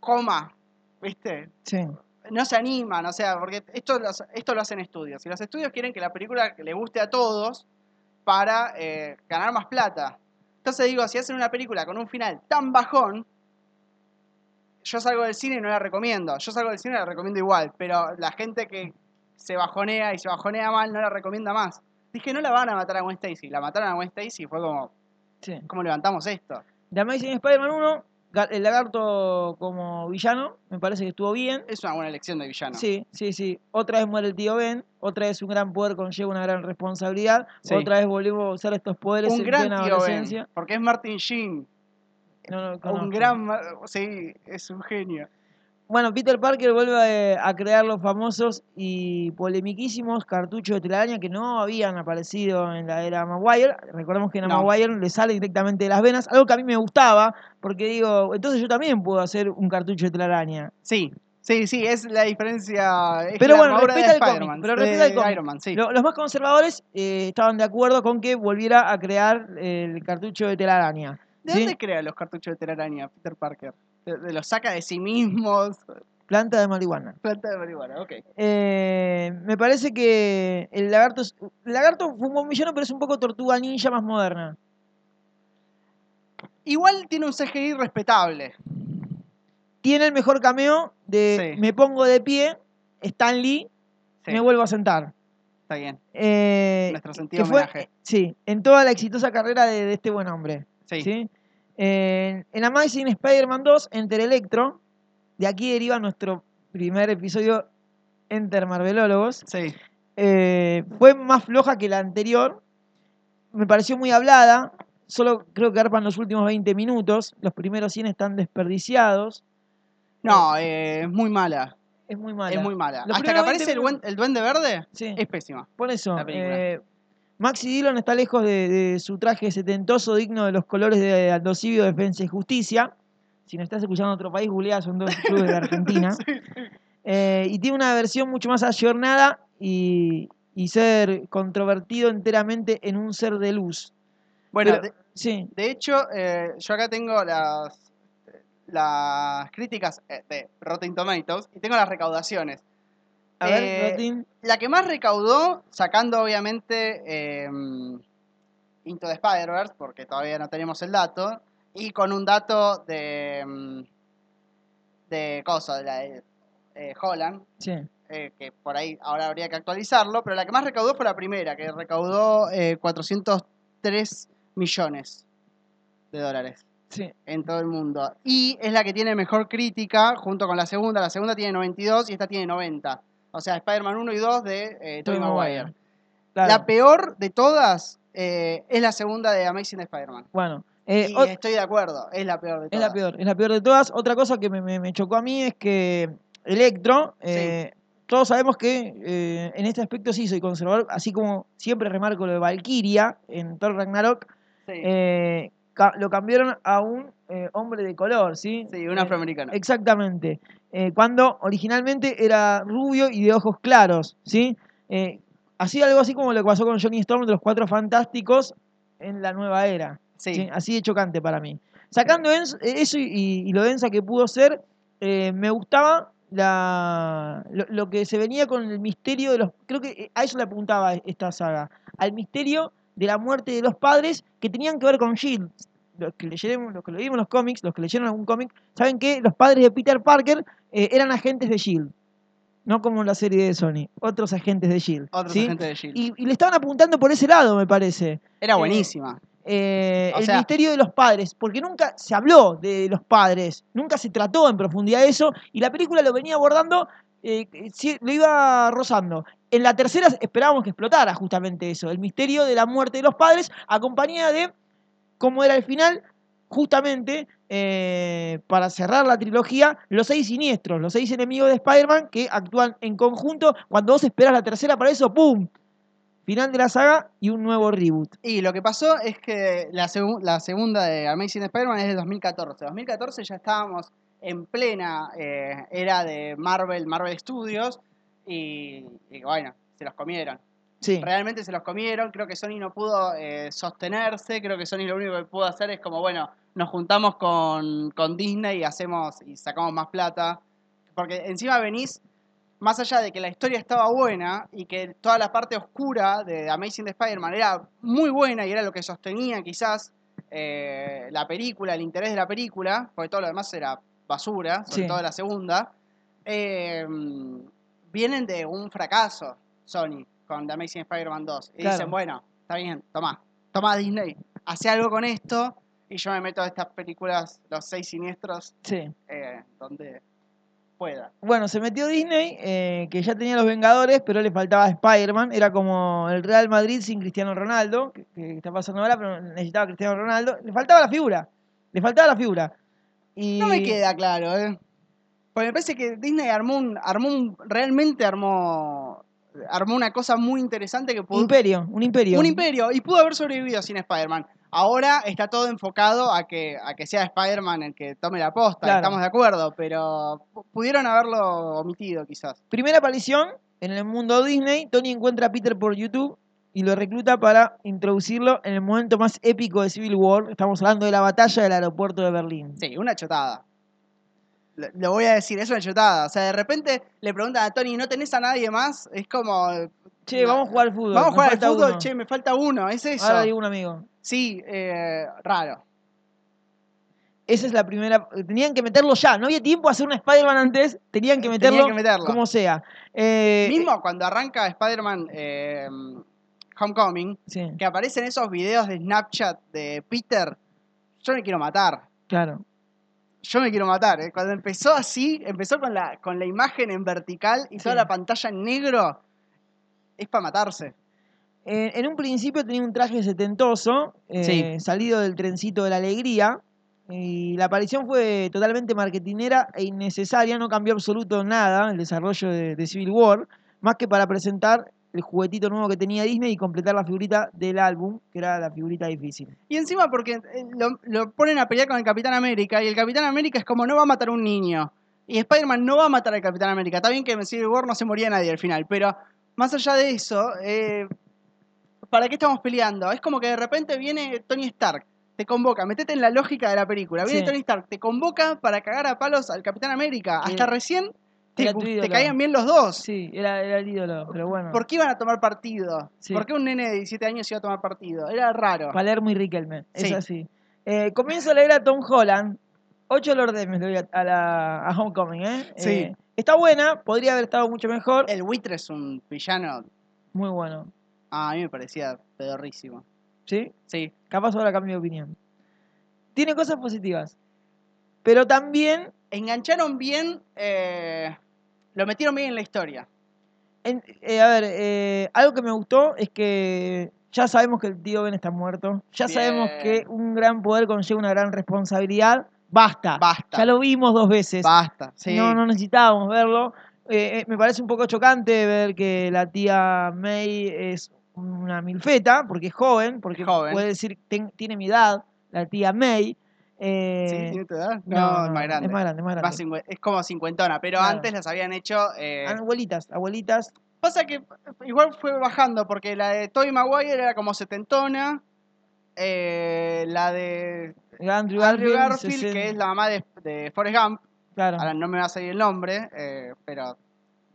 coma, viste, Sí, no se animan, o sea, porque esto, lo- esto lo hacen estudios. Y los estudios quieren que la película le guste a todos para eh, ganar más plata. Entonces digo, si hacen una película con un final tan bajón, yo salgo del cine y no la recomiendo. Yo salgo del cine y la recomiendo igual, pero la gente que se bajonea y se bajonea mal no la recomienda más. Dije, no la van a matar a Gwen Stacy. La mataron a Gwen Stacy y fue como, sí. ¿cómo levantamos esto? De Amazing Spider-Man 1, Ga- el lagarto como villano, me parece que estuvo bien. Es una buena elección de villano. Sí, sí, sí. Otra vez muere el tío Ben, otra vez un gran poder conlleva una gran responsabilidad, Sí. otra vez volvemos a usar estos poderes un en gran plena tío adolescencia. Ben, porque es Martin Sheen. No, no Un gran, sí, es un genio. Bueno, Peter Parker vuelve a, a crear los famosos y polemiquísimos cartuchos de telaraña que no habían aparecido en la era Maguire. Recordemos que en No. Maguire le sale directamente de las venas, algo que a mí me gustaba, porque digo, entonces yo también puedo hacer un cartucho de telaraña. Sí, sí, sí, es la diferencia. es Pero la bueno, respeta el cómic, Spider-Man, pero respeta el cómic. Iron Man, sí. Lo- los más conservadores eh, estaban de acuerdo con que volviera a crear el cartucho de telaraña. ¿De ¿sí? dónde crea los cartuchos de telaraña, Peter Parker? Los saca de sí mismos. Planta de marihuana. Planta de marihuana, ok. Eh, me parece que el lagarto, es- el lagarto fue un villano, pero es un poco tortuga ninja más moderna. Igual tiene un CGI respetable. Tiene el mejor cameo de Sí. me pongo de pie, Stan Lee, Sí, me vuelvo a sentar. está bien. Eh, Nuestro sentido que fue, homenaje. sí, en toda la exitosa carrera de, de este buen hombre. Sí. ¿sí? Eh, en Amazing Spider-Man 2, Enter Electro, de aquí deriva nuestro primer episodio Enter Marvelólogos. Sí. Eh, fue más floja que la anterior. Me pareció muy hablada. Solo creo que arpan los últimos 20 minutos. Los primeros 100 están desperdiciados. No, eh, es muy mala. Es muy mala. Es muy mala. Los Hasta que aparece 20 el, duende verde, Sí, es pésima. por eso. la película. Maxi Dillon está lejos de, de su traje setentoso, digno de los colores de Aldo Civio, Defensa y Justicia. Si nos estás escuchando en otro país, googleá, son dos clubes de Argentina. (laughs) Eh, y tiene una versión mucho más ayornada y, y ser controvertido enteramente en un ser de luz. Bueno, Pero- de, Sí, de hecho, eh, yo acá tengo las, las críticas eh, de Rotten Tomatoes y tengo las recaudaciones. A ver, Eh. La que más recaudó, sacando obviamente eh, Into the Spider-Verse, porque todavía no tenemos el dato, y con un dato de. mm, de cosa, de la de eh, Holland, Sí. eh, que por ahí ahora habría que actualizarlo, pero la que más recaudó fue la primera, que recaudó eh, 403 millones de dólares Sí, en todo el mundo. Y es la que tiene mejor crítica junto con la segunda. La segunda tiene 92 y esta tiene 90. O sea, Spider-Man 1 y 2 de eh, Tobey Maguire. Claro. La peor de todas eh, es la segunda de Amazing Spider-Man. Bueno, eh, y estoy de acuerdo, es la peor de es todas. la peor, es la peor de todas. Otra cosa que me, me- me chocó a mí es que Electro, eh, todos sabemos que en este aspecto sí soy conservador, así como siempre remarco lo de Valkyria en Thor Ragnarok, Sí, lo cambiaron a un eh, hombre de color, ¿sí? sí, un Eh, afroamericano. Exactamente. Eh, cuando originalmente era rubio y de ojos claros, ¿sí? Eh, así algo así como lo que pasó con Johnny Storm de los Cuatro Fantásticos en la nueva era. Sí, ¿sí? Así de chocante para mí. Sacando eso y, y lo densa que pudo ser, eh, me gustaba la, lo, lo que se venía con el misterio de los... Creo que eh, a eso le apuntaba esta saga. Al misterio de la muerte de los padres que tenían que ver con Shield. Los que leyeron, los que lo vimos en los cómics, los que leyeron algún cómic, saben que los padres de Peter Parker eh, eran agentes de Shield. No como en la serie de Sony, otros agentes de Shield. otro ¿sí? agente de S.H.I.E.L.D. Y, y le estaban apuntando por ese lado, me parece. Era eh, buenísima. Eh, O el sea- misterio de los padres, porque nunca se habló de los padres, nunca se trató en profundidad eso, y la película lo venía abordando eh, lo iba rozando. En la tercera esperábamos que explotara justamente eso, el misterio de la muerte de los padres, acompañada de cómo era el final, justamente eh, para cerrar la trilogía, los seis siniestros, los seis enemigos de Spider-Man que actúan en conjunto. Cuando vos esperas la tercera para eso, ¡pum! Final de la saga y un nuevo reboot. Y lo que pasó es que la, segu- la segunda de Amazing Spider-Man es de 2014. 2014 ya estábamos en plena eh, era de Marvel, Marvel Studios, y, y bueno, se los comieron. Sí. Realmente se los comieron, creo que Sony no pudo eh, sostenerse, creo que Sony lo único que pudo hacer es como, bueno, nos juntamos con, con Disney y hacemos y sacamos más plata. Porque encima venís, más allá de que la historia estaba buena y que toda la parte oscura de Amazing Spider-Man era muy buena y era lo que sostenía quizás eh, la película, el interés de la película, porque todo lo demás era basura, sobre Sí. todo la segunda, eh, vienen de un fracaso Sony con The Amazing Spider-Man 2. Y Claro. dicen, bueno, está bien, toma, toma Disney, hace algo con esto y yo me meto a estas películas, los seis siniestros, Sí. eh, donde pueda. Bueno, se metió Disney, eh, que ya tenía los Vengadores, pero le faltaba Spider-Man. Era como el Real Madrid sin Cristiano Ronaldo, que, que está pasando ahora, pero necesitaba Cristiano Ronaldo. Le faltaba la figura. Le faltaba la figura. Y... No me queda claro, ¿eh? Porque me parece que Disney armó un, armó un- realmente armó, armó una cosa muy interesante que pudo, Imperio, un imperio. un imperio y pudo haber sobrevivido sin Spider-Man. Ahora está todo enfocado a que, a que sea Spider-Man el que tome la posta, Claro. estamos de acuerdo, pero pu- pudieron haberlo omitido quizás. Primera aparición en el mundo Disney. Tony encuentra a Peter por YouTube y lo recluta para introducirlo en el momento más épico de Civil War. Estamos hablando de la batalla del aeropuerto de Berlín. Sí, una chotada. Lo, lo voy a decir, es una chotada. O sea, de repente le preguntan a Tony, ¿no tenés a nadie más? Es como, Che, No. vamos a jugar al fútbol. vamos a jugar al fútbol, uno. che, me falta uno, es eso. Ahora digo un amigo. Sí, eh, raro. Esa es la primera. Tenían que meterlo ya. No había tiempo a hacer un Spider-Man antes. Tenían que meterlo, Tenían que meterlo. como sea. Eh, Mismo cuando arranca Spider-Man eh, Homecoming, Sí, que aparecen esos videos de Snapchat de Peter, yo me quiero matar. claro. Yo me quiero matar. eh. Cuando empezó así, empezó con la, con la imagen en vertical y toda la pantalla en negro, es para matarse. Eh, en un principio tenía un traje setentoso, eh, Sí. salido del trencito de la alegría. Y la aparición fue totalmente marketinera e innecesaria, no cambió absoluto nada el desarrollo de, de Civil War, más que para presentar el juguetito nuevo que tenía Disney y completar la figurita del álbum, que era la figurita difícil. Y encima porque eh, lo, lo ponen a pelear con el Capitán América y el Capitán América es como no va a matar a un niño. Y Spider-Man no va a matar al Capitán América. Está bien que en Civil War no se moría nadie al final, pero más allá de eso, eh, ¿para qué estamos peleando? Es como que de repente viene Tony Stark, te convoca, metete en la lógica de la película. Viene Sí. Tony Stark, te convoca para cagar a palos al Capitán América. Hasta recién te, caían bien los dos. Sí, era, era el ídolo, pero bueno. ¿Por qué iban a tomar partido? Sí. ¿Por qué un nene de 17 años iba a tomar partido? Era raro. Palermo y Riquelme, es Sí. así. Eh, comienza la era Tom Holland. Ocho Lord le doy a, a la, a Homecoming, ¿eh? Sí. Eh, Está buena, podría haber estado mucho mejor. El buitre es un villano. Muy bueno. Ah, a mí me parecía pedorrísimo. ¿Sí? Sí. Capaz ahora cambio de opinión. Tiene cosas positivas. Pero también, Engancharon bien. eh, lo metieron bien en la historia. en- eh, a ver, eh, algo que me gustó es que ya sabemos que el tío Ben está muerto. Ya Bien. sabemos que un gran poder conlleva una gran responsabilidad. Basta. Basta. Ya lo vimos dos veces. Basta. Sí. No, no necesitábamos verlo. Eh, eh, me parece un poco chocante ver que la tía May es una milfeta, porque es joven, porque joven. puede decir, "Ten- tiene mi edad, la tía May. Eh, ¿Sí? ¿Tiene tu edad? No, es más grande. Es más grande, es más grande. Más es como cincuentona, pero Claro. antes las habían hecho. eh, Abuelitas, abuelitas. Pasa que igual fue bajando, porque la de Tobey Maguire era como setentona. eh, la de Andrew Andrew Garfield, que es la mamá de, de Forrest Gump. Claro. Ahora no me va a salir el nombre, eh, pero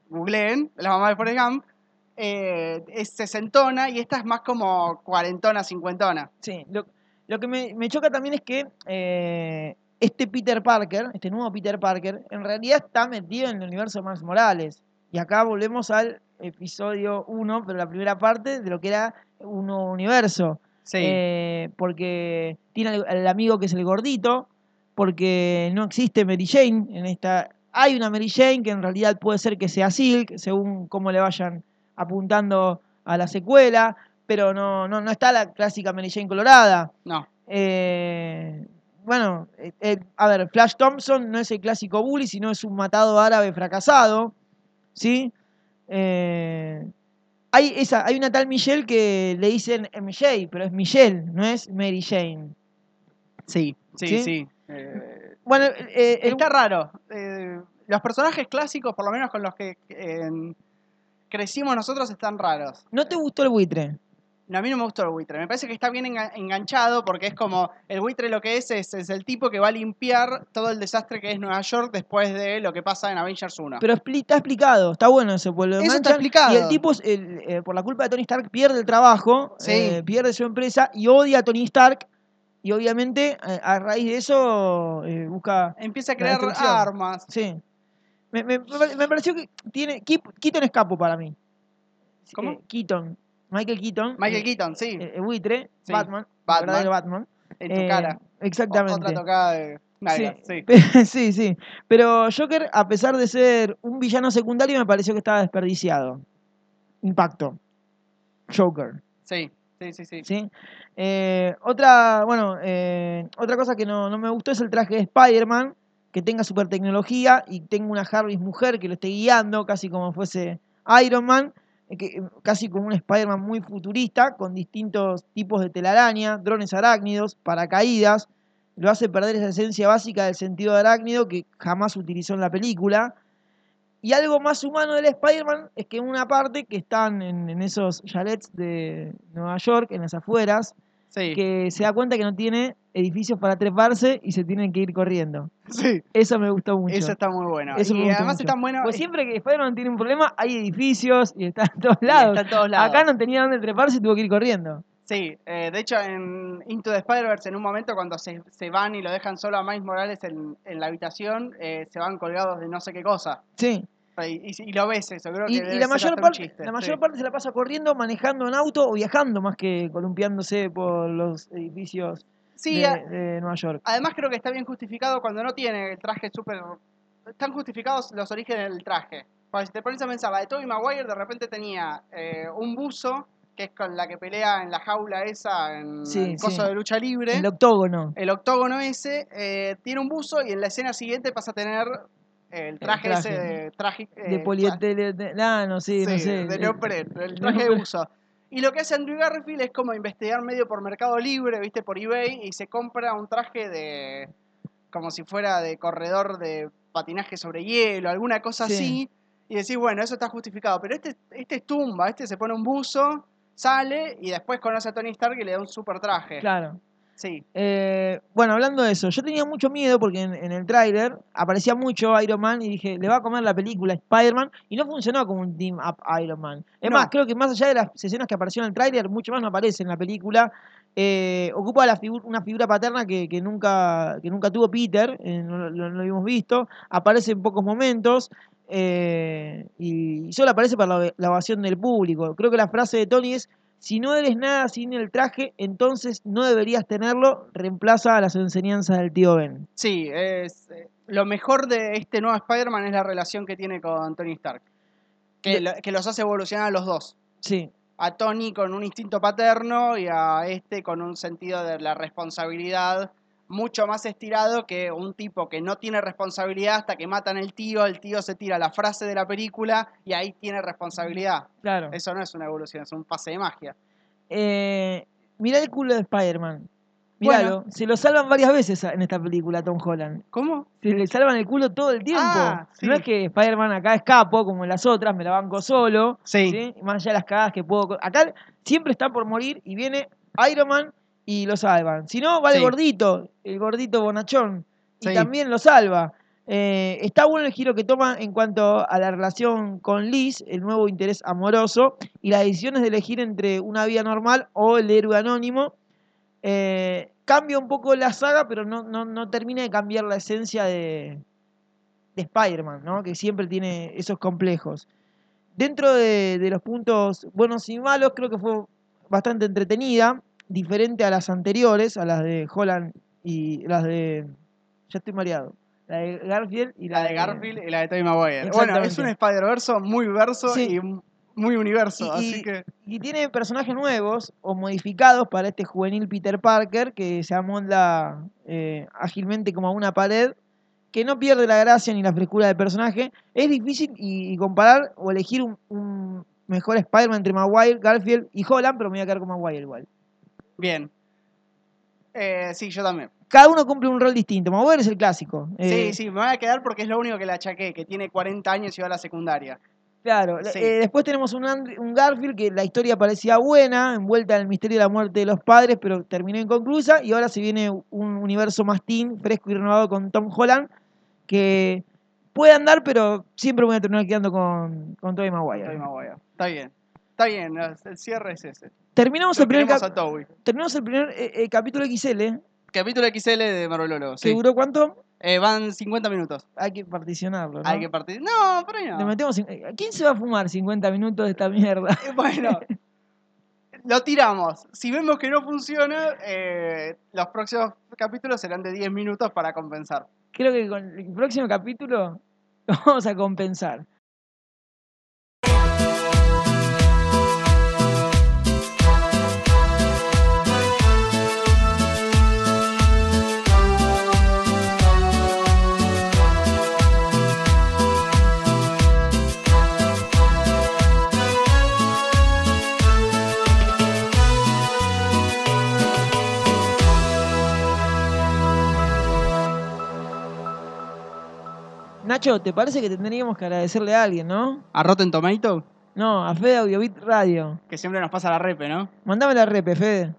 googleen, la mamá de Forrest Gump. eh, es sesentona y esta es más como cuarentona, cincuentona. Sí, lo, lo que me, me choca también es que eh, este Peter Parker, este nuevo Peter Parker, en realidad está metido en el universo de Miles Morales. Y acá volvemos al episodio 1, pero la primera parte de lo que era un nuevo universo. Sí. Eh, porque tiene el amigo que es el gordito, porque no existe Mary Jane en esta Hay una Mary Jane que en realidad puede ser que sea Silk, según cómo le vayan apuntando a la secuela, pero no, no, no está la clásica Mary Jane colorada. No. Eh, bueno, eh, eh, a ver, Flash Thompson no es el clásico bully, sino es un matado árabe fracasado, ¿sí? Eh, hay, esa, hay una tal Michelle que le dicen MJ, pero es Michelle, no es Mary Jane. Sí, sí, ¿Sí? sí. Eh, Bueno, eh, el- está raro. Eh, los personajes clásicos, por lo menos con los que eh, crecimos nosotros, están raros. ¿no te gustó el buitre? No, a mí no me gustó el buitre. Me parece que está bien enga- enganchado porque es como el buitre lo que es, es es el tipo que va a limpiar todo el desastre que es Nueva York después de lo que pasa en Avengers 1. Pero está explicado, está bueno eso, pues lo Eso está explicado. Y el tipo, el- eh, por la culpa de Tony Stark, pierde el trabajo, Sí. eh, pierde su empresa y odia a Tony Stark. Y obviamente, eh, a raíz de eso, busca Empieza a crear armas. Sí. Me, me- pareció que tiene. Keaton es capo para mí. ¿Cómo? Keaton. Michael Keaton. Michael eh, Keaton, sí, eh, el buitre. Sí. Batman. el Batman. verdadero Batman. en tu Eh, cara. Exactamente. Otra tocada de nalgas, sí. (laughs) sí, sí. Pero Joker, a pesar de ser un villano secundario, me pareció que estaba desperdiciado. Impacto. Joker. Sí, sí, sí, sí. ¿sí? Eh, otra, bueno, eh, otra cosa que no, no me gustó es el traje de Spider-Man, que tenga super tecnología y tenga una Jarvis mujer que lo esté guiando, casi como fuese Iron Man, eh, eh, casi como un Spider-Man muy futurista, con distintos tipos de telaraña, drones arácnidos, paracaídas, lo hace perder esa esencia básica del sentido de arácnido que jamás utilizó en la película. Y algo más humano del Spider-Man es que en una parte que están en, en esos chalets de Nueva York, en las afueras, Sí, que se da cuenta que no tiene edificios para treparse y se tienen que ir corriendo. sí. Eso me gustó mucho. Eso está muy bueno. Eso y además está bueno. Pues siempre que Spider-Man tiene un problema, hay edificios y está en todos lados. Está en todos lados. Acá no tenía dónde treparse y tuvo que ir corriendo. Sí, eh, de hecho en Into the Spider-Verse en un momento cuando se, se van y lo dejan solo a Miles Morales en, en la habitación, eh, se van colgados de no sé qué cosa. Sí. Y, y- y lo ves eso, creo que Y, y la mayor, parte, chiste, la mayor sí. parte se la pasa corriendo, manejando en auto o viajando más que columpiándose por los edificios Sí, de, Nueva York. además creo que está bien justificado cuando no tiene el traje súper... Están justificados los orígenes del traje. Porque si te pones a pensar, la de Tobey Maguire de repente tenía eh, un buzo, que es con la que pelea en la jaula esa, en Sí, el coso sí. de lucha libre. El octógono. el octógono ese eh, tiene un buzo y en la escena siguiente pasa a tener el traje, traje. ese de traje eh, de polietileno, sí, no sí, sé. de neopreno, el traje de buzo. Y lo que hace Andrew Garfield es como investigar medio por Mercado Libre, viste, por eBay, y se compra un traje de. como si fuera de corredor de patinaje sobre hielo, alguna cosa Sí. así. Y decís, bueno, eso está justificado. Pero este, este es tumba, este se pone un buzo, sale y después conoce a Tony Stark y le da un super traje. Claro. Sí, Eh, bueno, hablando de eso, yo tenía mucho miedo porque en, en el tráiler aparecía mucho Iron Man y dije, le va a comer la película Spider-Man y no funcionó como un Team Up Iron Man. Es No. más, creo que más allá de las escenas que aparecieron en el tráiler, mucho más no aparece en la película. Eh, ocupa la figu- una figura paterna que, que nunca, que nunca tuvo Peter, eh, no, lo- lo habíamos visto, aparece en pocos momentos. eh, y, y solo aparece para la, la ovación del público. Creo que la frase de Tony es si no eres nada sin el traje, entonces no deberías tenerlo. Reemplaza a las enseñanzas del tío Ben. sí, es, eh, lo mejor de este nuevo Spider-Man es la relación que tiene con Tony Stark. Que, lo- que los hace evolucionar a los dos. Sí, a Tony con un instinto paterno y a este con un sentido de la responsabilidad mucho más estirado que un tipo que no tiene responsabilidad hasta que matan al tío, el tío se tira la frase de la película y ahí tiene responsabilidad. claro. Eso no es una evolución, es un pase de magia. Eh, mirá el culo de Spider-Man. Míralo. Se lo salvan varias veces en esta película, Tom Holland. ¿Cómo? Se le salvan el culo todo el tiempo. Ah, sí. No es que Spider-Man acá es capo, como en las otras, me la banco solo. Sí. ¿sí? Más allá de las cagadas que puedo. Acá siempre está por morir y viene Iron Man y lo salvan. Si no, va el Sí. gordito, el gordito bonachón. Y Sí. también lo salva. Eh, está bueno el giro que toma en cuanto a la relación con Liz, el nuevo interés amoroso y las decisiones de elegir entre una vida normal o el héroe anónimo. Eh, cambia un poco la saga, pero no, no, no termina de cambiar la esencia de, de Spider-Man, ¿no? que siempre tiene esos complejos. Dentro de, de los puntos buenos y malos, creo que fue bastante entretenida, diferente a las anteriores, a las de Holland y las de... Ya estoy mareado. La de Garfield y La de Garfield y la de Tobey Maguire. Bueno, es un Spider-Verse muy verso Sí. y muy universo, Y- así que... Y tiene personajes nuevos o modificados para este juvenil Peter Parker que se amolda eh, ágilmente como a una pared, que no pierde la gracia ni la frescura del personaje. Es difícil y, y comparar o elegir un, un mejor Spider-Man entre Maguire, Garfield y Holland, pero me voy a quedar con Maguire igual. Bien. Eh, sí, yo también. Cada uno cumple un rol distinto. Maguire es el clásico. sí, Eh, sí, me voy a quedar porque es lo único que le achaqué, que tiene 40 años y va a la secundaria. Claro, Sí. eh, después tenemos un, un Garfield que la historia parecía buena, envuelta en el misterio de la muerte de los padres, pero terminó inconclusa. Y ahora se viene un universo más teen, fresco y renovado con Tom Holland, que puede andar, pero siempre voy a terminar quedando con, con Tobey Maguire. Tobey Maguire. Está bien. Está bien, el cierre es ese. Terminamos, Lo el primer, a Toby. terminamos el primer eh, eh, capítulo XL, Capítulo XL de Marololo, que sí. duró cuánto? Eh, van 50 minutos. Hay que particionarlo, ¿no? Hay que partir. No, por ahí Le no. metemos cin- eh, ¿Quién se va a fumar 50 minutos de esta mierda? Eh, (laughs) Bueno, lo tiramos. Si vemos que no funciona, eh, los próximos capítulos serán de 10 minutos para compensar. Creo que con el próximo capítulo lo (laughs) vamos a compensar. Nacho, ¿te parece que tendríamos que agradecerle a alguien, no? A Rotten Tomato, No, a Fede Audiobit Radio. que siempre nos pasa la repe, ¿no? Mandame la repe, Fede.